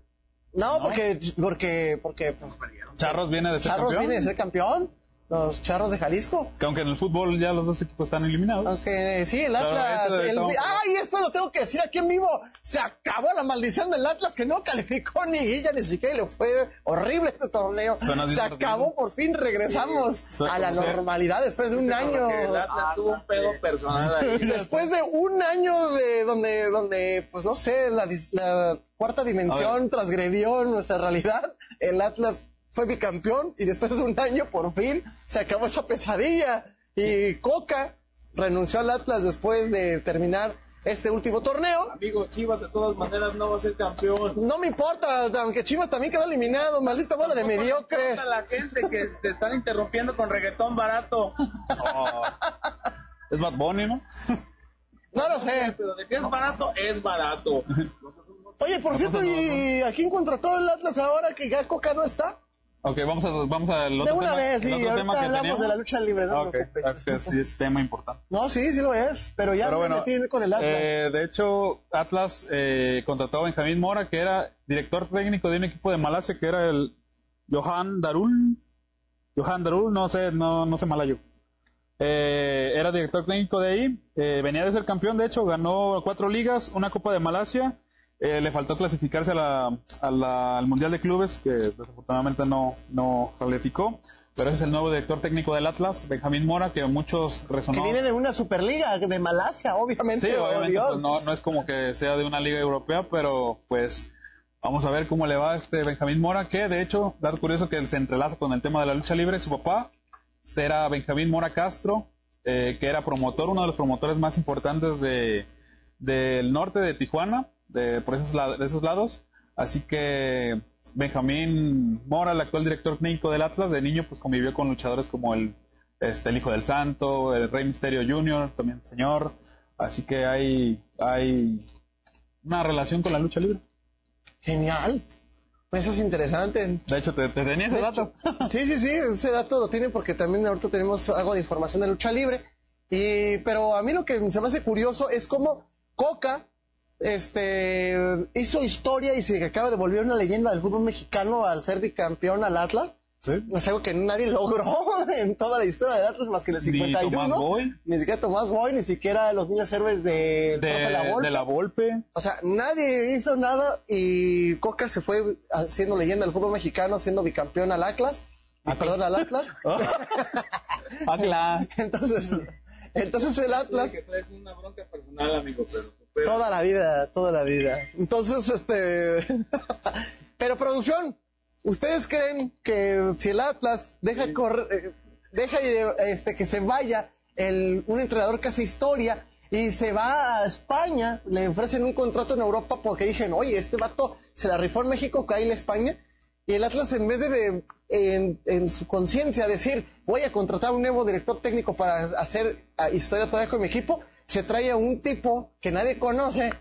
no, porque porque porque pues, Charros viene de ser Charros campeón. viene de ser campeón, los Charros de Jalisco. Que aunque en el fútbol ya los dos equipos están eliminados. Aunque sí, el Atlas. el- ¡Ay! Esto lo tengo que decir aquí en vivo. Se acabó la maldición del Atlas que no calificó ni Guilla ni siquiera y le fue horrible este torneo. Suena Se acabó, por fin regresamos Sí. a la normalidad después de un año. El Atlas tuvo un pedo personal ahí. Después de un año de donde, donde pues no sé, la, la cuarta dimensión transgredió nuestra realidad, el Atlas fue bicampeón y después de un año por fin se acabó esa pesadilla y Coca renunció al Atlas después de terminar este último torneo. Amigo, Chivas de todas maneras no va a ser campeón. No me importa, aunque Chivas también quedó eliminado, maldita bola de mediocres. A la gente que te están interrumpiendo con reggaetón barato. Oh. Es Bad Bunny, ¿no? No lo sé. Pero de que es barato, es barato. Oye, por cierto, ¿y a quién contrató el Atlas ahora que ya Coca no está? Ok, vamos a vamos al De otro una tema. vez, sí, ahorita tema que hablamos teníamos. de la lucha libre, no Ok, te preocupes. es que sí es tema importante. No, sí, sí lo es, pero ya Pero me bueno, metí con el Atlas. eh, de hecho, Atlas eh, contrató a Benjamín Mora, que era director técnico de un equipo de Malasia, que era el Johan Darul. Johan Darul, no sé, no, no sé malayo. Eh, era director técnico de ahí, eh, venía de ser campeón, de hecho, ganó cuatro ligas, una Copa de Malasia, eh, le faltó clasificarse a la, a la- al Mundial de Clubes, que desafortunadamente no, no calificó, pero ese es el nuevo director técnico del Atlas, Benjamín Mora, que muchos Que resonó. viene de una superliga de Malasia, obviamente. Sí, oh, obviamente, Dios. pues, no, no es como que sea de una liga europea, pero pues vamos a ver cómo le va a este Benjamín Mora, que de hecho, dato curioso que se entrelaza con el tema de la lucha libre, su papá será Benjamín Mora Castro, eh, que era promotor, uno de los promotores más importantes de, del norte de Tijuana, de, por esos, de esos lados, así que Benjamín Mora, el actual director técnico del Atlas, de niño pues convivió con luchadores como el, este, el Hijo del Santo, el Rey Misterio Jr., también Señor, así que hay, hay una relación con la lucha libre. Genial. Pues eso es interesante. De hecho, te, te tenía ese De dato. hecho, sí, sí, sí, ese dato lo tienen porque también ahorita tenemos algo de información de lucha libre. Y, pero a mí lo que se me hace curioso es cómo Coca este, hizo historia y se acaba de volver una leyenda del fútbol mexicano al ser bicampeón al Atlas. Sí. Es algo que nadie logró en toda la historia del Atlas más que en el Ni 51. Tomás Boy. Ni siquiera Tomás Boy, ni siquiera los niños héroes de, De, de la Volpe. o sea, nadie hizo nada y Coca se fue haciendo leyenda del fútbol mexicano, siendo bicampeón al Atlas. Ah, perdón, al Atlas. Ah, claro. entonces, entonces el Atlas, que traes una bronca personal, amigo, pero toda la vida, toda la vida. Entonces, este, pero producción, ¿ustedes creen que si el Atlas deja correr, eh, deja este, que se vaya el, un entrenador que hace historia y se va a España, le ofrecen un contrato en Europa porque dijeron, oye, este vato se la rifó en México, cae en España, y el Atlas en vez de, de- en, en su conciencia decir, voy a contratar un nuevo director técnico para hacer ah, historia todavía con mi equipo, se trae a un tipo que nadie conoce,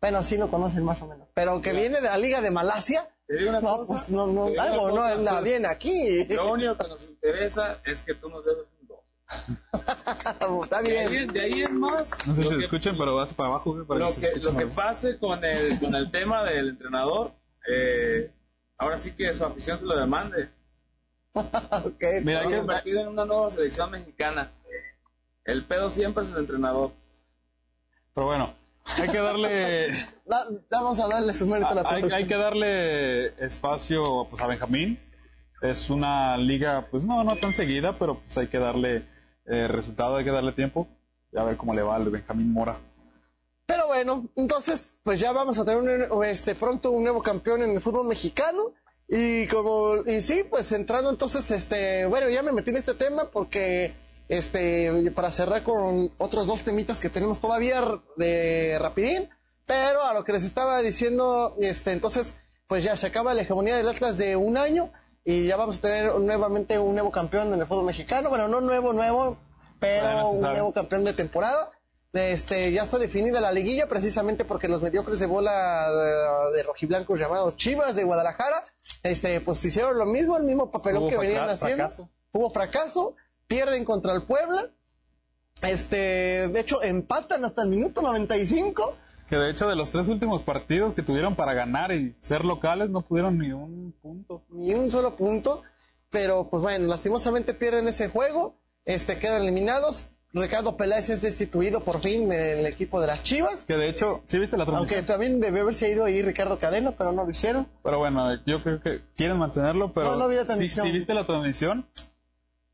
bueno, sí lo conocen más o menos, pero que viene de la Liga de Malasia, una no, cosa, pues no, no, algo no anda bien aquí. Lo único que nos interesa es que tú nos debes un 2. Está De ahí, bien. de ahí en más. No sé lo si que- escuchan, pero vas para abajo. para lo que, escuchen lo que pase con el, con el tema del entrenador, eh, ahora sí que su afición se lo demande. Ok. Mira, hay que, convertir en una nueva selección mexicana. El pedo siempre es el entrenador. pero bueno, hay que darle, Da- vamos a darle su mérito a la hay, producción. hay que darle espacio pues, a Benjamín. Es una liga, pues no, no tan seguida, pero pues hay que darle eh, resultado, hay que darle tiempo. Y a ver cómo le va al Benjamín Mora. Pero bueno, entonces, pues ya vamos a tener un, este, pronto un nuevo campeón en el fútbol mexicano. Y como, y sí, pues entrando entonces, este, bueno, ya me metí en este tema porque, este, para cerrar con otros dos temitas que tenemos todavía de rapidín, pero a lo que les estaba diciendo, este, entonces, pues ya se acaba la hegemonía del Atlas de un año y ya vamos a tener nuevamente un nuevo campeón en el fútbol mexicano. Bueno, no nuevo, nuevo, pero Bueno, un nuevo campeón de temporada. Este, ya está definida la liguilla precisamente porque los mediocres de bola de, de rojiblancos llamados Chivas de Guadalajara, este, pues hicieron lo mismo, el mismo papelón que venían haciendo. fracaso. Hubo fracaso, pierden contra el Puebla. Este, de hecho, empatan hasta el minuto 95. Que de hecho de los tres últimos partidos que tuvieron para ganar y ser locales no pudieron ni un punto. ni un solo punto, pero pues bueno, lastimosamente pierden ese juego, este quedan eliminados. Ricardo Peláez es destituido por fin del equipo de las Chivas, Que de hecho, ¿sí viste la aunque transmisión? también debió haberse ido ahí Ricardo Cadena, pero no lo hicieron. Pero bueno, yo creo que quieren mantenerlo, pero... No, no vi la sí, transmisión. sí viste la transmisión.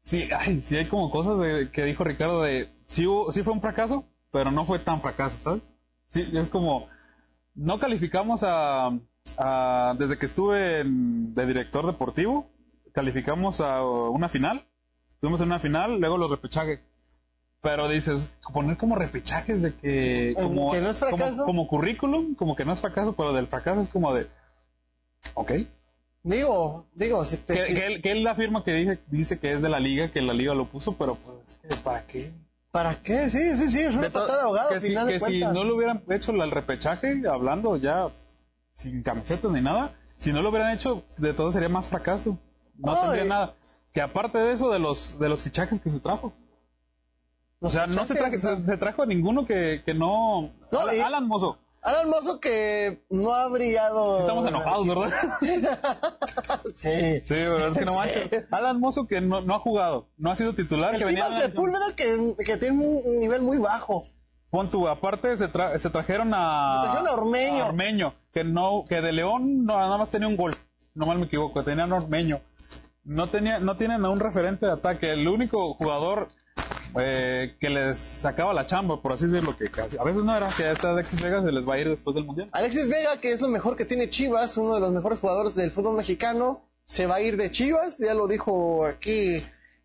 Sí, ay, sí hay como cosas de- que dijo Ricardo de... Sí, hubo- sí fue un fracaso, pero no fue tan fracaso, ¿sabes? Sí, es como... No calificamos a... a- desde que estuve en- de director deportivo, calificamos a una final. Estuvimos en una final, luego los repechajes. Pero dices, poner como repechajes de que... Como, que no es como- fracaso. como currículum, como que no es fracaso, pero del fracaso es como de... Ok. Digo, digo, si te- Que, si- que él, que él afirma que dice, dice que es de la liga, que la liga lo puso, pero pues, que ¿para qué? ¿para qué? Sí, sí, sí, es una De patada de ahogado que al si, final de que si cuentas. no lo hubieran hecho el repechaje, hablando ya sin camisetas ni nada, si no lo hubieran hecho, de todo sería más fracaso. No Ay. tendría nada. Que aparte de eso, de los, de los fichajes que se trajo. O sea, no se, trajo, se, se trajo a ninguno que, que no... No, Alan, y- Alan Mozo. Alan Mozo que no ha brillado. Sí estamos enojados, ¿verdad? sí. Sí, pero es que no manches. Alan Mozo que no, no ha jugado, no ha sido titular, El que venía Sepúlveda que, que tiene un nivel muy bajo. Pon tú, aparte se, tra- se trajeron a... Se trajeron a Ormeño. Ormeño, que no, que de León no, nada más tenía un gol, no mal me equivoco, tenían a Ormeño. No tenía, no tienen a un referente de ataque, el único jugador eh, que les sacaba la chamba, por así decirlo, que casi- a veces no era, que esta Alexis Vega se les va a ir después del Mundial. Alexis Vega, que es lo mejor que tiene Chivas, uno de los mejores jugadores del fútbol mexicano, se va a ir de Chivas, ya lo dijo aquí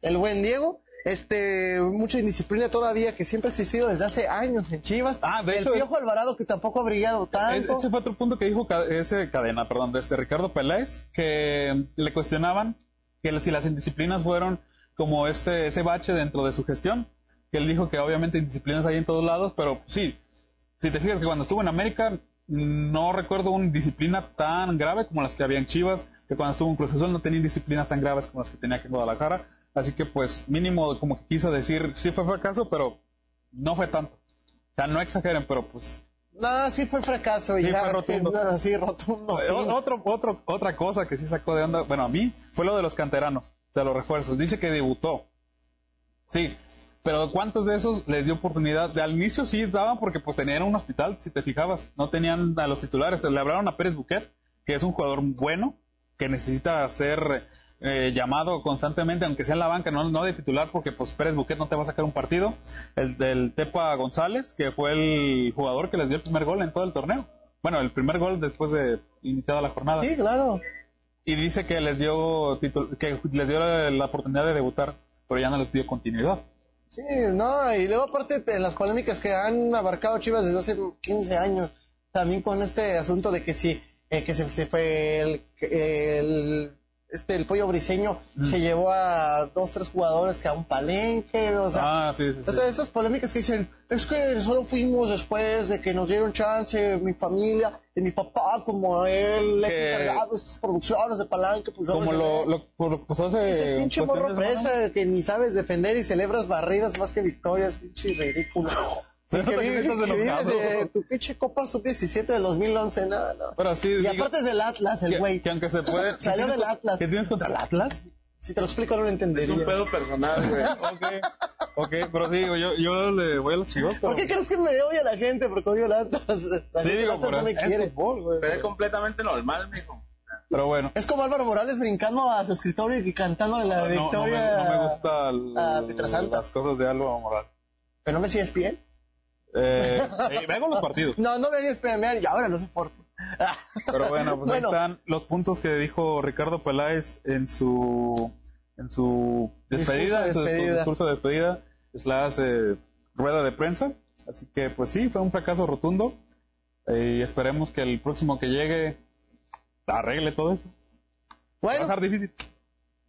el buen Diego. Este, mucha indisciplina todavía que siempre ha existido desde hace años en Chivas. Ah, de el hecho, Piojo Alvarado que tampoco ha brillado Es- tanto. Ese fue otro punto que dijo ese cadena, perdón, de este Ricardo Peláez, que le cuestionaban que si las indisciplinas fueron como este ese bache dentro de su gestión, que él dijo que obviamente indisciplinas hay en todos lados, pero sí, si te fijas que cuando estuvo en América no recuerdo una disciplina tan grave como las que había en Chivas, que cuando estuvo en Cruz Azul no tenía disciplinas tan graves como las que tenía aquí en Guadalajara, así que pues mínimo como que quiso decir, sí fue fracaso, pero no fue tanto. O sea, no exageren, pero pues No, sí fue fracaso. y Sí, ya, fue rotundo. no, sí, rotundo. Eh, Otro, otro, otra cosa que sí sacó de onda, bueno, a mí, fue lo de los canteranos, de los refuerzos. Dice que debutó. Sí, pero ¿cuántos de esos les dio oportunidad? De al inicio sí daban porque pues tenían un hospital, si te fijabas. No tenían a los titulares. Le hablaron a Pérez Buquet, que es un jugador bueno, que necesita ser eh, llamado constantemente, aunque sea en la banca, no, no de titular, porque pues Pérez Buquet no te va a sacar un partido. El del Tepa González, que fue el jugador que les dio el primer gol en todo el torneo. Bueno, el primer gol después de iniciada la jornada. Sí, claro. Y dice que les dio que les dio la, oportunidad de debutar, pero ya no les dio continuidad. Sí, no, y luego aparte de las polémicas que han abarcado Chivas desde hace 15 años, también con este asunto de que si, eh, que se, se fue el, este, el pollo briseño, se llevó a dos, tres jugadores que a un palenque, o sea, ah, sí, sí, sí. o sea, esas polémicas que dicen, es que solo fuimos después de que nos dieron chance, mi familia, y mi papá, como él, es encargado de estas producciones de palenque, pues Como lo, ve". lo, por lo pasó hace Ese pinche morro presa que ni sabes defender y celebras barridas más que victorias, pinche ridículo. Se que nota que vives, estás que vives enojado. de tu pinche Copa Sub-17 del 2011, nada, no. Pero sí, Y digo, aparte es del Atlas, el güey. que aunque se puede... ¿qué Salió del Atlas. ¿Qué tienes contra el Atlas? Si te lo explico no lo Es entenderías. un pedo personal, güey. ok, ok, pero sí, digo, yo, yo le voy a los chivos, pero... ¿Por qué crees que me odia la gente? Porque odio el Atlas. La Sí, gente digo, Atlas no me es quiere. fútbol, güey. Pero es completamente normal, mijo. Pero bueno. Es como Álvaro Morales brincando a su escritorio y cantando la No, no, me, victoria. no me gusta el- a Pietrasanta. las cosas de Alba Moral. Pero no me sigues bien. Eh, eh, vengo los partidos. No, no venías premiar y ahora lo soporto. Pero bueno, pues Bueno. ahí están los puntos que dijo Ricardo Peláez en su en su despedida, Discurso de en su discurso de despedida, slash eh, rueda de prensa. Así que pues sí, fue un fracaso rotundo eh, y esperemos que el próximo que llegue arregle todo esto. Va a ser difícil.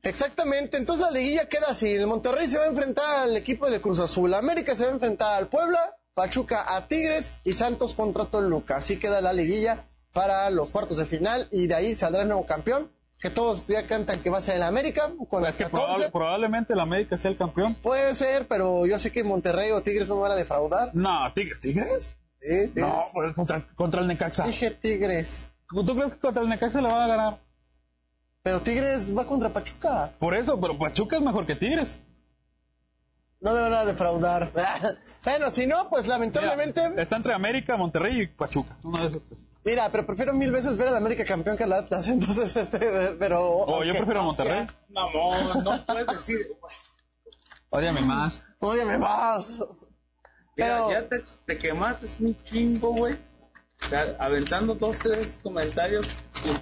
Exactamente, entonces la liguilla queda así. El Monterrey se va a enfrentar al equipo de Cruz Azul, América se va a enfrentar al Puebla, Pachuca a Tigres y Santos contra Toluca. Así queda la liguilla para los cuartos de final y de ahí saldrá el nuevo campeón, que todos ya cantan que va a ser el América con Es que 14. probable- probablemente el América sea el campeón. Puede ser, pero yo sé que Monterrey o Tigres no van a defraudar. No, Tigres, ¿Tigres? Sí, Tigres. No, pues contra, contra el Necaxa. Dije Tigres, ¿Tú crees que contra el Necaxa le van a ganar? pero Tigres va contra Pachuca. Por eso, pero Pachuca es mejor que Tigres. No me van a defraudar. bueno, si no, pues lamentablemente... Mira, está entre América, Monterrey y Pachuca. Uno de esos tres. Mira, pero prefiero mil veces ver al América campeón que al Atlas, entonces, este, pero... O yo prefiero a Monterrey. Mamón, no puedes decir. Ódiame más. Ódiame más. Mira, Pero, ya te, te quemaste un chingo, güey. Aventando dos, tres comentarios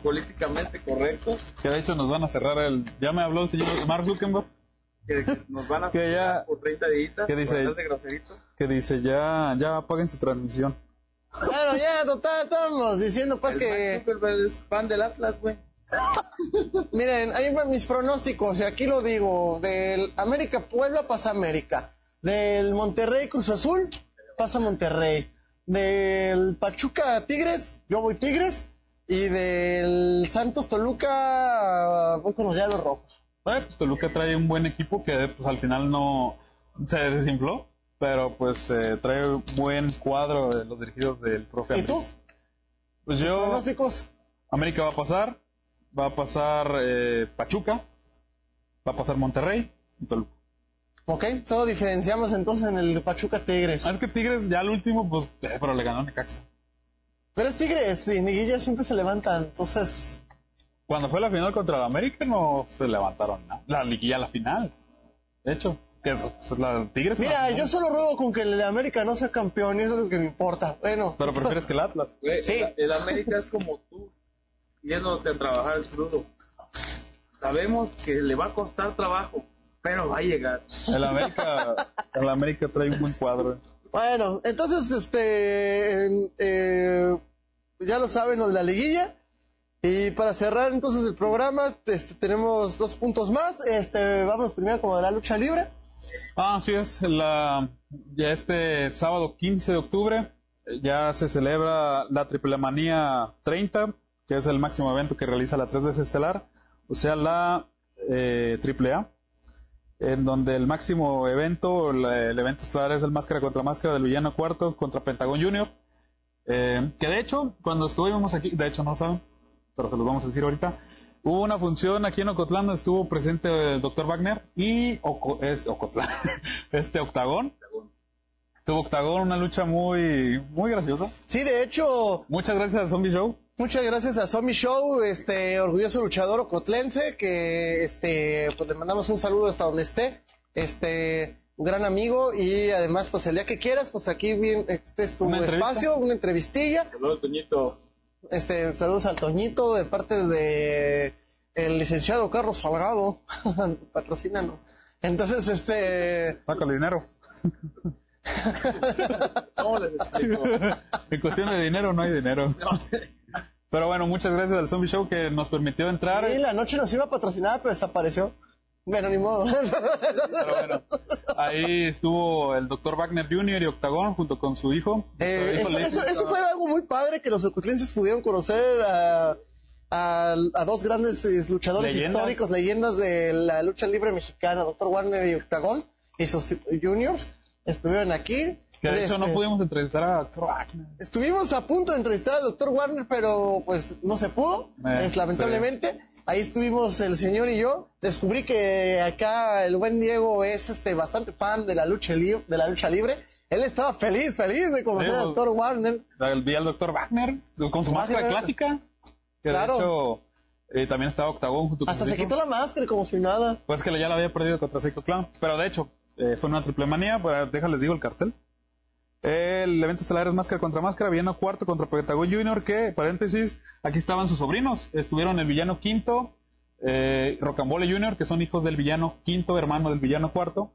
políticamente correctos Que de hecho nos van a cerrar el. Ya me habló el señor Mark Zuckerberg. Que nos van a Que ya- cerrar por 30 días. ¿Qué dice? de. Que dice ya, ya apaguen su transmisión. bueno, ya, total, estamos diciendo pues El que... Es fan del Atlas, güey. Miren, ahí van mis pronósticos, y aquí lo digo, del América Puebla pasa América, del Monterrey Cruz Azul pasa Monterrey, del Pachuca Tigres, yo voy Tigres, y del Santos Toluca voy con los Diablos Rojos. Pues Toluca trae un buen equipo que pues al final no se desinfló. pero pues eh, trae un buen cuadro de los dirigidos del profe ¿Y tú? Pues yo, ¿Pronósticos? América va a pasar, va a pasar eh, Pachuca, va a pasar Monterrey y Toluca. Ok, solo diferenciamos entonces en el Pachuca Tigres. Ah, Es que Tigres ya al último, pues, eh, pero le ganó a Necaxa. Pero es Tigres y Neguilla siempre se levanta, entonces... Cuando fue la final contra el América no se levantaron nada. La liguilla, la final. De hecho, que es, es la Tigres. Mira, la- yo solo ruego con que el América no sea campeón y eso es lo que me importa. Bueno, Pero prefieres que el Atlas. Güey, Sí. el, el América es como tú, yéndote a trabajar el crudo. Sabemos que le va a costar trabajo, pero va a llegar. El América, el América trae un buen cuadro. bueno, entonces, este... eh, ya lo saben lo de la liguilla. Y para cerrar entonces el programa, este, tenemos dos puntos más. Este, vamos primero con la lucha libre. Ah, así es. La, ya este sábado 15 de octubre ya se celebra la Triple Manía 30, que es el máximo evento que realiza la 3 veces estelar, o sea, la eh, AAA, en donde el máximo evento, la- el evento estelar es el máscara contra máscara del villano cuarto contra Pentagon Junior. Eh, que de hecho, cuando estuvimos aquí, de hecho no saben, pero se los vamos a decir ahorita. Hubo una función aquí en Ocotlán, donde estuvo presente el Dr. Wagner y Oco- es- Ocotlán, este Octagón. Estuvo Octagón, una lucha muy, muy graciosa. Sí, de hecho, Muchas gracias a Zombie Show. Muchas gracias a Zombie Show, este orgulloso luchador ocotlense, que este pues le mandamos un saludo hasta donde esté, este un gran amigo y además pues el día que quieras pues aquí bien este es tu Una entrevista. espacio, una entrevistilla, Saludos, Toñito. Este saludos al Toñito de parte de el licenciado Carlos Salgado, patrocínanos. Entonces este Saca el dinero. ¿Cómo les explico? En cuestión de dinero no hay dinero. Pero bueno, muchas gracias al Zombie Show que nos permitió entrar. sí, la noche nos iba a patrocinar pero desapareció. Bueno, ni modo. Pero bueno, ahí estuvo el Dr. Wagner Jr. y Octagón junto con su hijo. Eh, hijo eso, Leslie. eso- eso fue algo muy padre que los ocotlenses pudieron conocer a, a- a dos grandes eh, luchadores Leyendas. históricos, leyendas de la lucha libre mexicana, Dr. Warner y Octagón, y sus juniors estuvieron aquí. Que de hecho no Este, pudimos entrevistar a Dr. Wagner. Estuvimos a punto de entrevistar al Dr. Warner, pero pues no se pudo, Eh, es, lamentablemente. Ahí estuvimos el señor y yo. Descubrí que acá el buen Diego es este bastante fan de la lucha li- de la lucha libre. Él estaba feliz, feliz de conocer al Dr. Warner. Vi al Dr. Wagner con su Wagner. máscara clásica. Que Claro. de hecho eh, también estaba Octagón junto con Hasta se quitó la máscara como si nada. Pues que ya la había perdido contra Psycho Clown. Pero de hecho, eh, fue una triple manía. Pues, déjales digo el cartel. El evento estelar es máscara contra máscara, villano cuarto contra Pentagon Junior, que, paréntesis, aquí estaban sus sobrinos. Estuvieron el villano quinto, eh, Rocambole Junior, que son hijos del villano quinto, hermano del villano cuarto,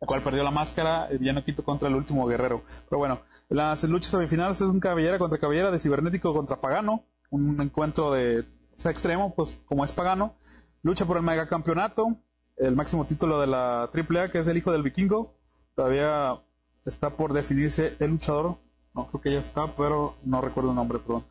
el cual perdió la máscara, el villano quinto contra el último guerrero. Pero bueno, las luchas semifinales es un cabellera contra cabellera, de cibernético contra pagano, un encuentro de extremo, pues como es pagano. Lucha por el megacampeonato, el máximo título de la AAA, que es el hijo del vikingo. Todavía está por definirse el luchador. No creo que ya está, pero no recuerdo el nombre, perdón.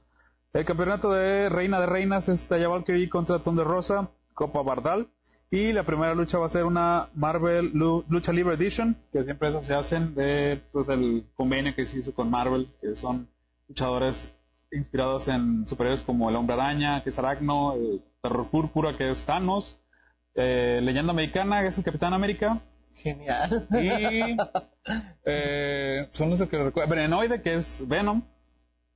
El campeonato de Reina de Reinas es Taya Valkyrie contra Thunder Rosa, Copa Bardal. Y la primera lucha va a ser una Marvel Lu- Lucha Libre Edition, que siempre esas se hacen de pues, el convenio que se hizo con Marvel, que son luchadores inspirados en superhéroes como el Hombre Araña, que es Aracno, el Terror Púrpura, que es Thanos, eh, Leyenda Americana, que es el Capitán América, Genial. y eh, son los que recuerdo. Venenoide, que es Venom.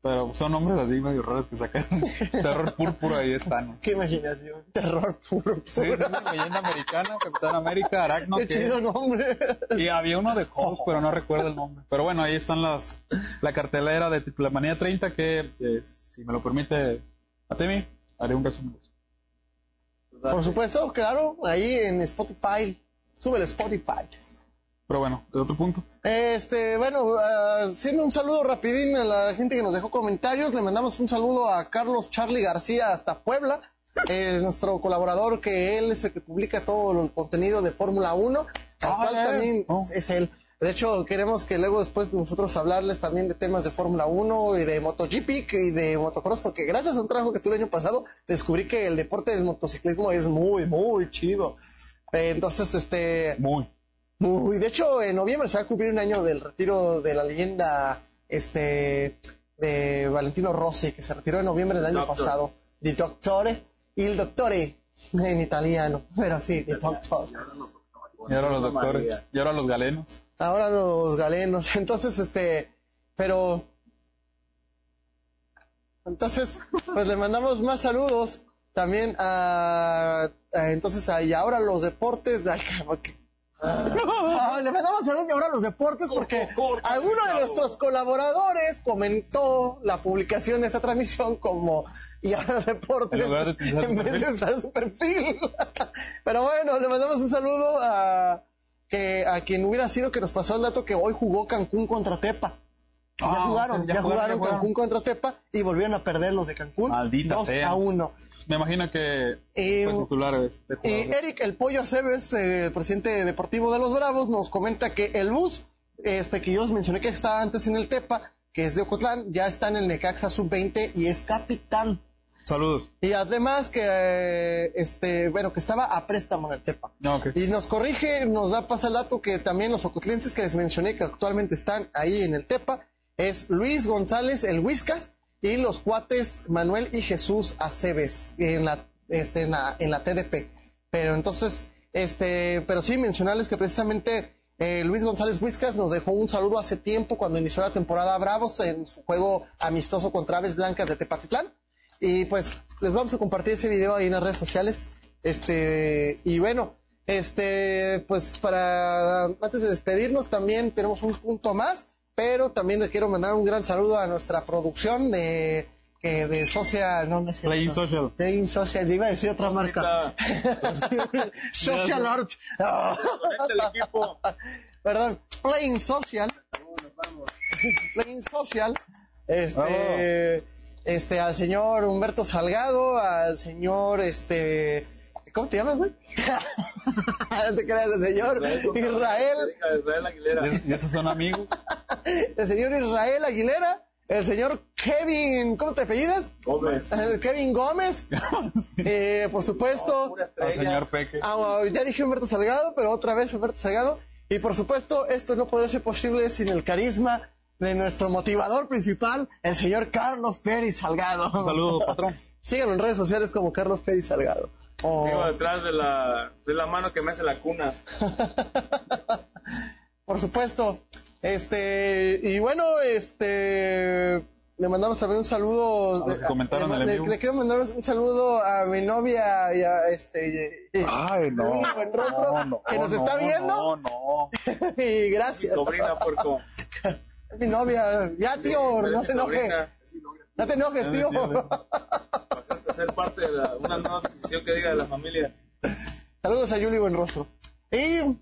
Pero son nombres así medio raros que sacaron. Terror púrpura y están. Qué imaginación. Terror puro. Sí, es una leyenda americana, Capitán América, Aracno. Qué chido nombre. y había uno de Hulk, pero no recuerdo el nombre. Pero bueno, ahí están las la cartelera de Triplemanía 30 que, eh, si me lo permite, a Temi, haré un resumen de eso. Por supuesto, claro, ahí en Spotify. Sube el Spotify. Pero bueno, de otro punto. Este, bueno, ah, haciendo un saludo rapidín a la gente que nos dejó comentarios, le mandamos un saludo a Carlos Charlie García hasta Puebla, eh, nuestro colaborador que él es el que publica todo el contenido de Fórmula 1, al Ah, cual también oh. es él. De hecho, queremos que luego después de nosotros hablarles también de temas de Fórmula 1 y de MotoGP y de motocross, porque gracias a un trabajo que tuve el año pasado, descubrí que el deporte del motociclismo es muy, muy chido. Entonces, este, Muy. Muy, de hecho, en noviembre se va a cumplir un año del retiro de la leyenda este de Valentino Rossi, que se retiró en noviembre del año Doctor. pasado. Di Dottore, il Dottore, en italiano, pero sí, Di Doctor. Y ahora los doctores. Y ahora los galenos. Ahora los galenos. Entonces, este, pero. Entonces, pues le mandamos más saludos también a. a- entonces, a, y ahora los deportes. Ay, cabrón, que- Ah, le mandamos saludos ahora los deportes porque alguno de nuestros colaboradores comentó la publicación de esta transmisión como y ahora deportes En vez de usar su perfil. Pero bueno, le mandamos un saludo a que a quien hubiera sido que nos pasó el dato que hoy jugó Cancún contra Tepa. Ya Ah, jugaron, ya ya, jugaron, jugaron ya jugaron. Cancún contra Tepa y volvieron a perder los de Cancún. Maldita 2 sea. a 1. Me imagino que Eh, fue titular este Y jugador. Eric El Pollo Aceves, eh, presidente deportivo de los Bravos, nos comenta que el bus, este que yo os mencioné que estaba antes en el Tepa, que es de Ocotlán, ya está en el Necaxa Sub-20 y es capitán. Saludos. Y además que, eh, este, bueno, que estaba a préstamo en el Tepa. Ok. Y nos corrige, nos da pasa el dato que también los ocotlenses que les mencioné que actualmente están ahí en el Tepa es Luis González, el Whiskas, y los cuates Manuel y Jesús Aceves en la, este, en la, en la TDP. Pero entonces, este, pero sí mencionarles que precisamente eh, Luis González Whiskas nos dejó un saludo hace tiempo cuando inició la temporada Bravos en su juego amistoso contra Aves Blancas de Tepatitlán. Y pues les vamos a compartir ese video ahí en las redes sociales. Este, y bueno, este, pues para antes de despedirnos también tenemos un punto más, pero también le quiero mandar un gran saludo a nuestra producción de que de Social, no, no es cierto. Playing Social. Playing Social, iba a decir otra marca. social Art. Equipo. Perdón, Playing Social. Playing Social. Este, este, al señor Humberto Salgado, al señor, este, ¿cómo te llamas, güey? no te creas, el señor Israel, Israel Aguilera. ¿Y esos son amigos? el señor Israel Aguilera, el señor Kevin, ¿cómo te apellidas? Gómez. Kevin Gómez, eh, por supuesto, Pura Al señor Peque. Ah, ya dije Humberto Salgado, pero otra vez Humberto Salgado. Y por supuesto, esto no podría ser posible sin el carisma de nuestro motivador principal, el señor Carlos Pérez Salgado. Un saludo, patrón. Síganlo en redes sociales como Carlos Pérez Salgado. Sigo detrás de la. Soy la mano que me hace la cuna. por supuesto. Este, y bueno, este, le mandamos también un saludo. A los que comentaron le, en el le- vivo. le quiero mandar un saludo a mi novia y a este. y- Ay, no, buen rostro, que nos está viendo. No, no. y Mi gracias. sobrina, puerco. Es mi novia. Ya, tío, no Mi se enoje. sobrina. No te enojes, tío. Ser parte de la, una nueva adquisición que diga de la familia. Saludos a Yuli Buenrostro. Y,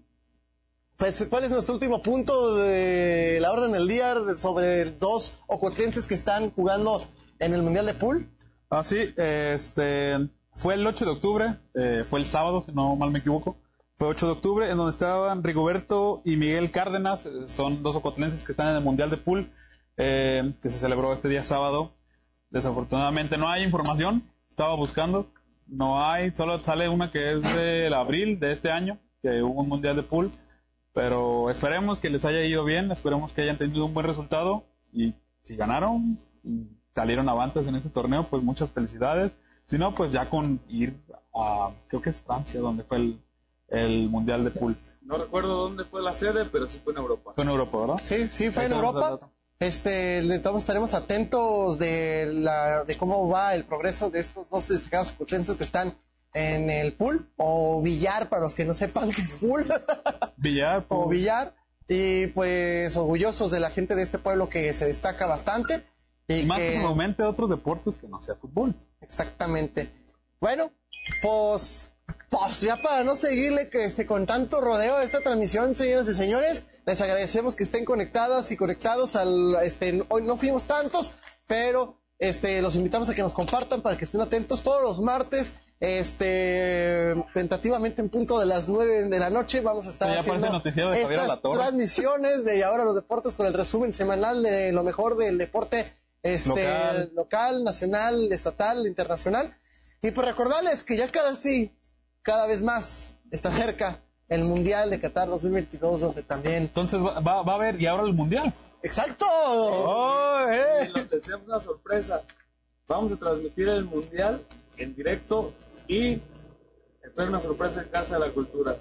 pues, ¿cuál es nuestro último punto de la orden del día sobre dos ocotlenses que están jugando en el Mundial de Pool? Ah, sí, este, fue el 8 de octubre, eh, fue el sábado, si no mal me equivoco. Fue 8 de octubre, en donde estaban Rigoberto y Miguel Cárdenas, eh, son dos ocotlenses que están en el Mundial de Pool, eh, que se celebró este día sábado. Desafortunadamente no hay información, estaba buscando, no hay, solo sale una que es del abril de este año, que hubo un Mundial de Pool, pero esperemos que les haya ido bien, esperemos que hayan tenido un buen resultado y si ganaron y salieron avantes en ese torneo, pues muchas felicidades. Si no, pues ya con ir a, creo que es Francia, donde fue el, el Mundial de Pool. No recuerdo dónde fue la sede, pero sí fue en Europa. Fue en Europa, ¿verdad? Sí, sí, fue en Ahí Europa. Este, le- todos estaremos atentos de, la, de cómo va el progreso de estos dos destacados ocotlenses que están en el pool, o billar, para los que no sepan qué es pool. Villar, o billar y pues orgullosos de la gente de este pueblo que se destaca bastante y, más que- que se aumente otros deportes que no sea fútbol. exactamente bueno pues pues ya para no seguirle que este con tanto rodeo a esta transmisión señoras y señores les agradecemos que estén conectadas y conectados al este hoy no fuimos tantos pero este los invitamos a que nos compartan para que estén atentos todos los martes este tentativamente en punto de las nueve de la noche vamos a estar parece haciendo de estas transmisiones de ahora los deportes con el resumen semanal de lo mejor del deporte este Local. local, nacional, estatal, internacional. Y pues recordarles que ya cada sí, cada vez más está cerca el Mundial de Qatar 2022, donde también... Entonces va, va, va a haber, y ahora el mundial. ¡Exacto! ¡Oh, eh! Y les tenemos una sorpresa. Vamos a transmitir el mundial en directo y espero una sorpresa en Casa de la Cultura.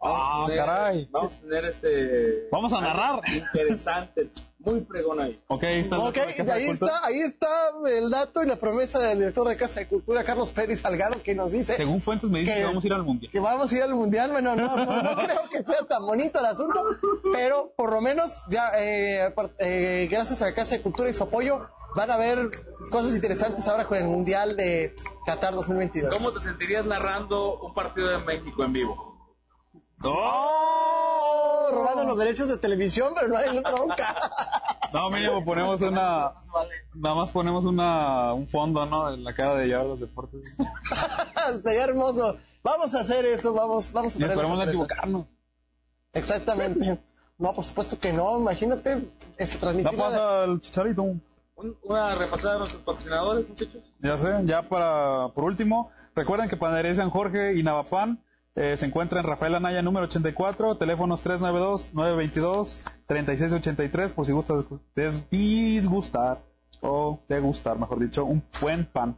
Ah, a tener, caray. Vamos a tener este. Vamos a narrar. Interesante, muy fregón ahí. Ok, ahí está. el Ok, dato de Casa de ahí está, ahí está el dato y la promesa del director de Casa de Cultura, Carlos Pérez Salgado, que nos dice Según fuentes me dicen que- que vamos a ir al mundial. que vamos a ir al mundial. Bueno, no, no, no creo que sea tan bonito el asunto, pero por lo menos ya, eh, eh, gracias a Casa de Cultura y su apoyo, van a ver cosas interesantes ahora con el mundial de Qatar 2022. ¿Cómo te sentirías narrando un partido de México en vivo? ¡Oh! Robando los derechos de televisión, pero no hay bronca. No, mínimo ponemos una. Nada más ponemos una, un fondo, ¿no? En la cara de llevar los deportes. Sería hermoso. Vamos a hacer eso, vamos, vamos a Y tener esperemos no equivocarnos. Exactamente. No, por supuesto que no. Imagínate, este Da transmitir. pasa el chicharito. Un- una repasada de nuestros patrocinadores, muchachos. Ya sé, ya para, por último, recuerden que Panadería San Jorge y Navapan eh, se encuentra en Rafael Anaya número 84, teléfonos 392-922-3683, por si gustas disgustar o degustar, mejor dicho, un buen pan.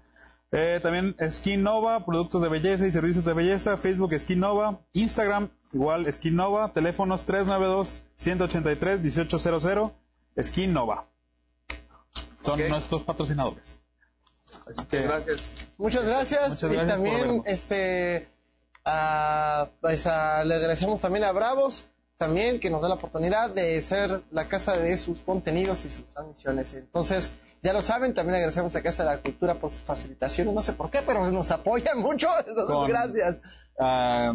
Eh, también Skin Nova, productos de belleza y servicios de belleza, Facebook Skin Nova, Instagram igual Skin Nova, teléfonos 392-183-1800, Skin Nova. Son Ok. nuestros patrocinadores. Así que Gracias. Muchas gracias. Muchas y gracias por también, este, a- pues, a- le agradecemos también a Bravos, también que nos da la oportunidad de ser la casa de sus contenidos y sus transmisiones. Entonces, ya lo saben, también agradecemos a Casa de la Cultura por sus facilitaciones. No sé por qué, pero nos apoyan mucho. Entonces, Con- gracias. ah,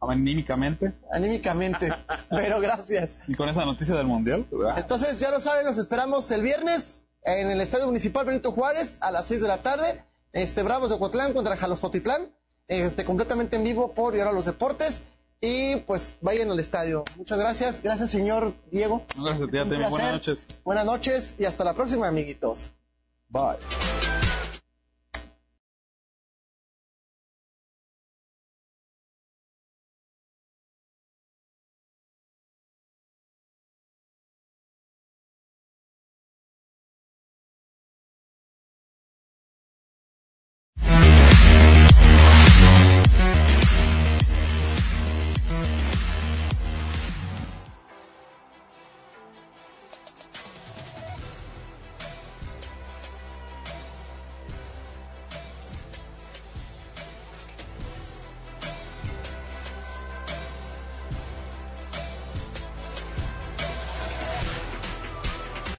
anímicamente Anímicamente. pero gracias. y con esa noticia del mundial. ah, Entonces, ya lo saben, los esperamos el viernes en el Estadio Municipal Benito Juárez a las 6 de la tarde. Este Bravos de Ocotlán contra Jalostotitlán, este completamente en vivo por y ahora los deportes. Y pues vayan al estadio. Muchas gracias. Gracias, señor Diego. Gracias a ti, Buenas noches. Buenas noches y hasta la próxima, amiguitos. Bye.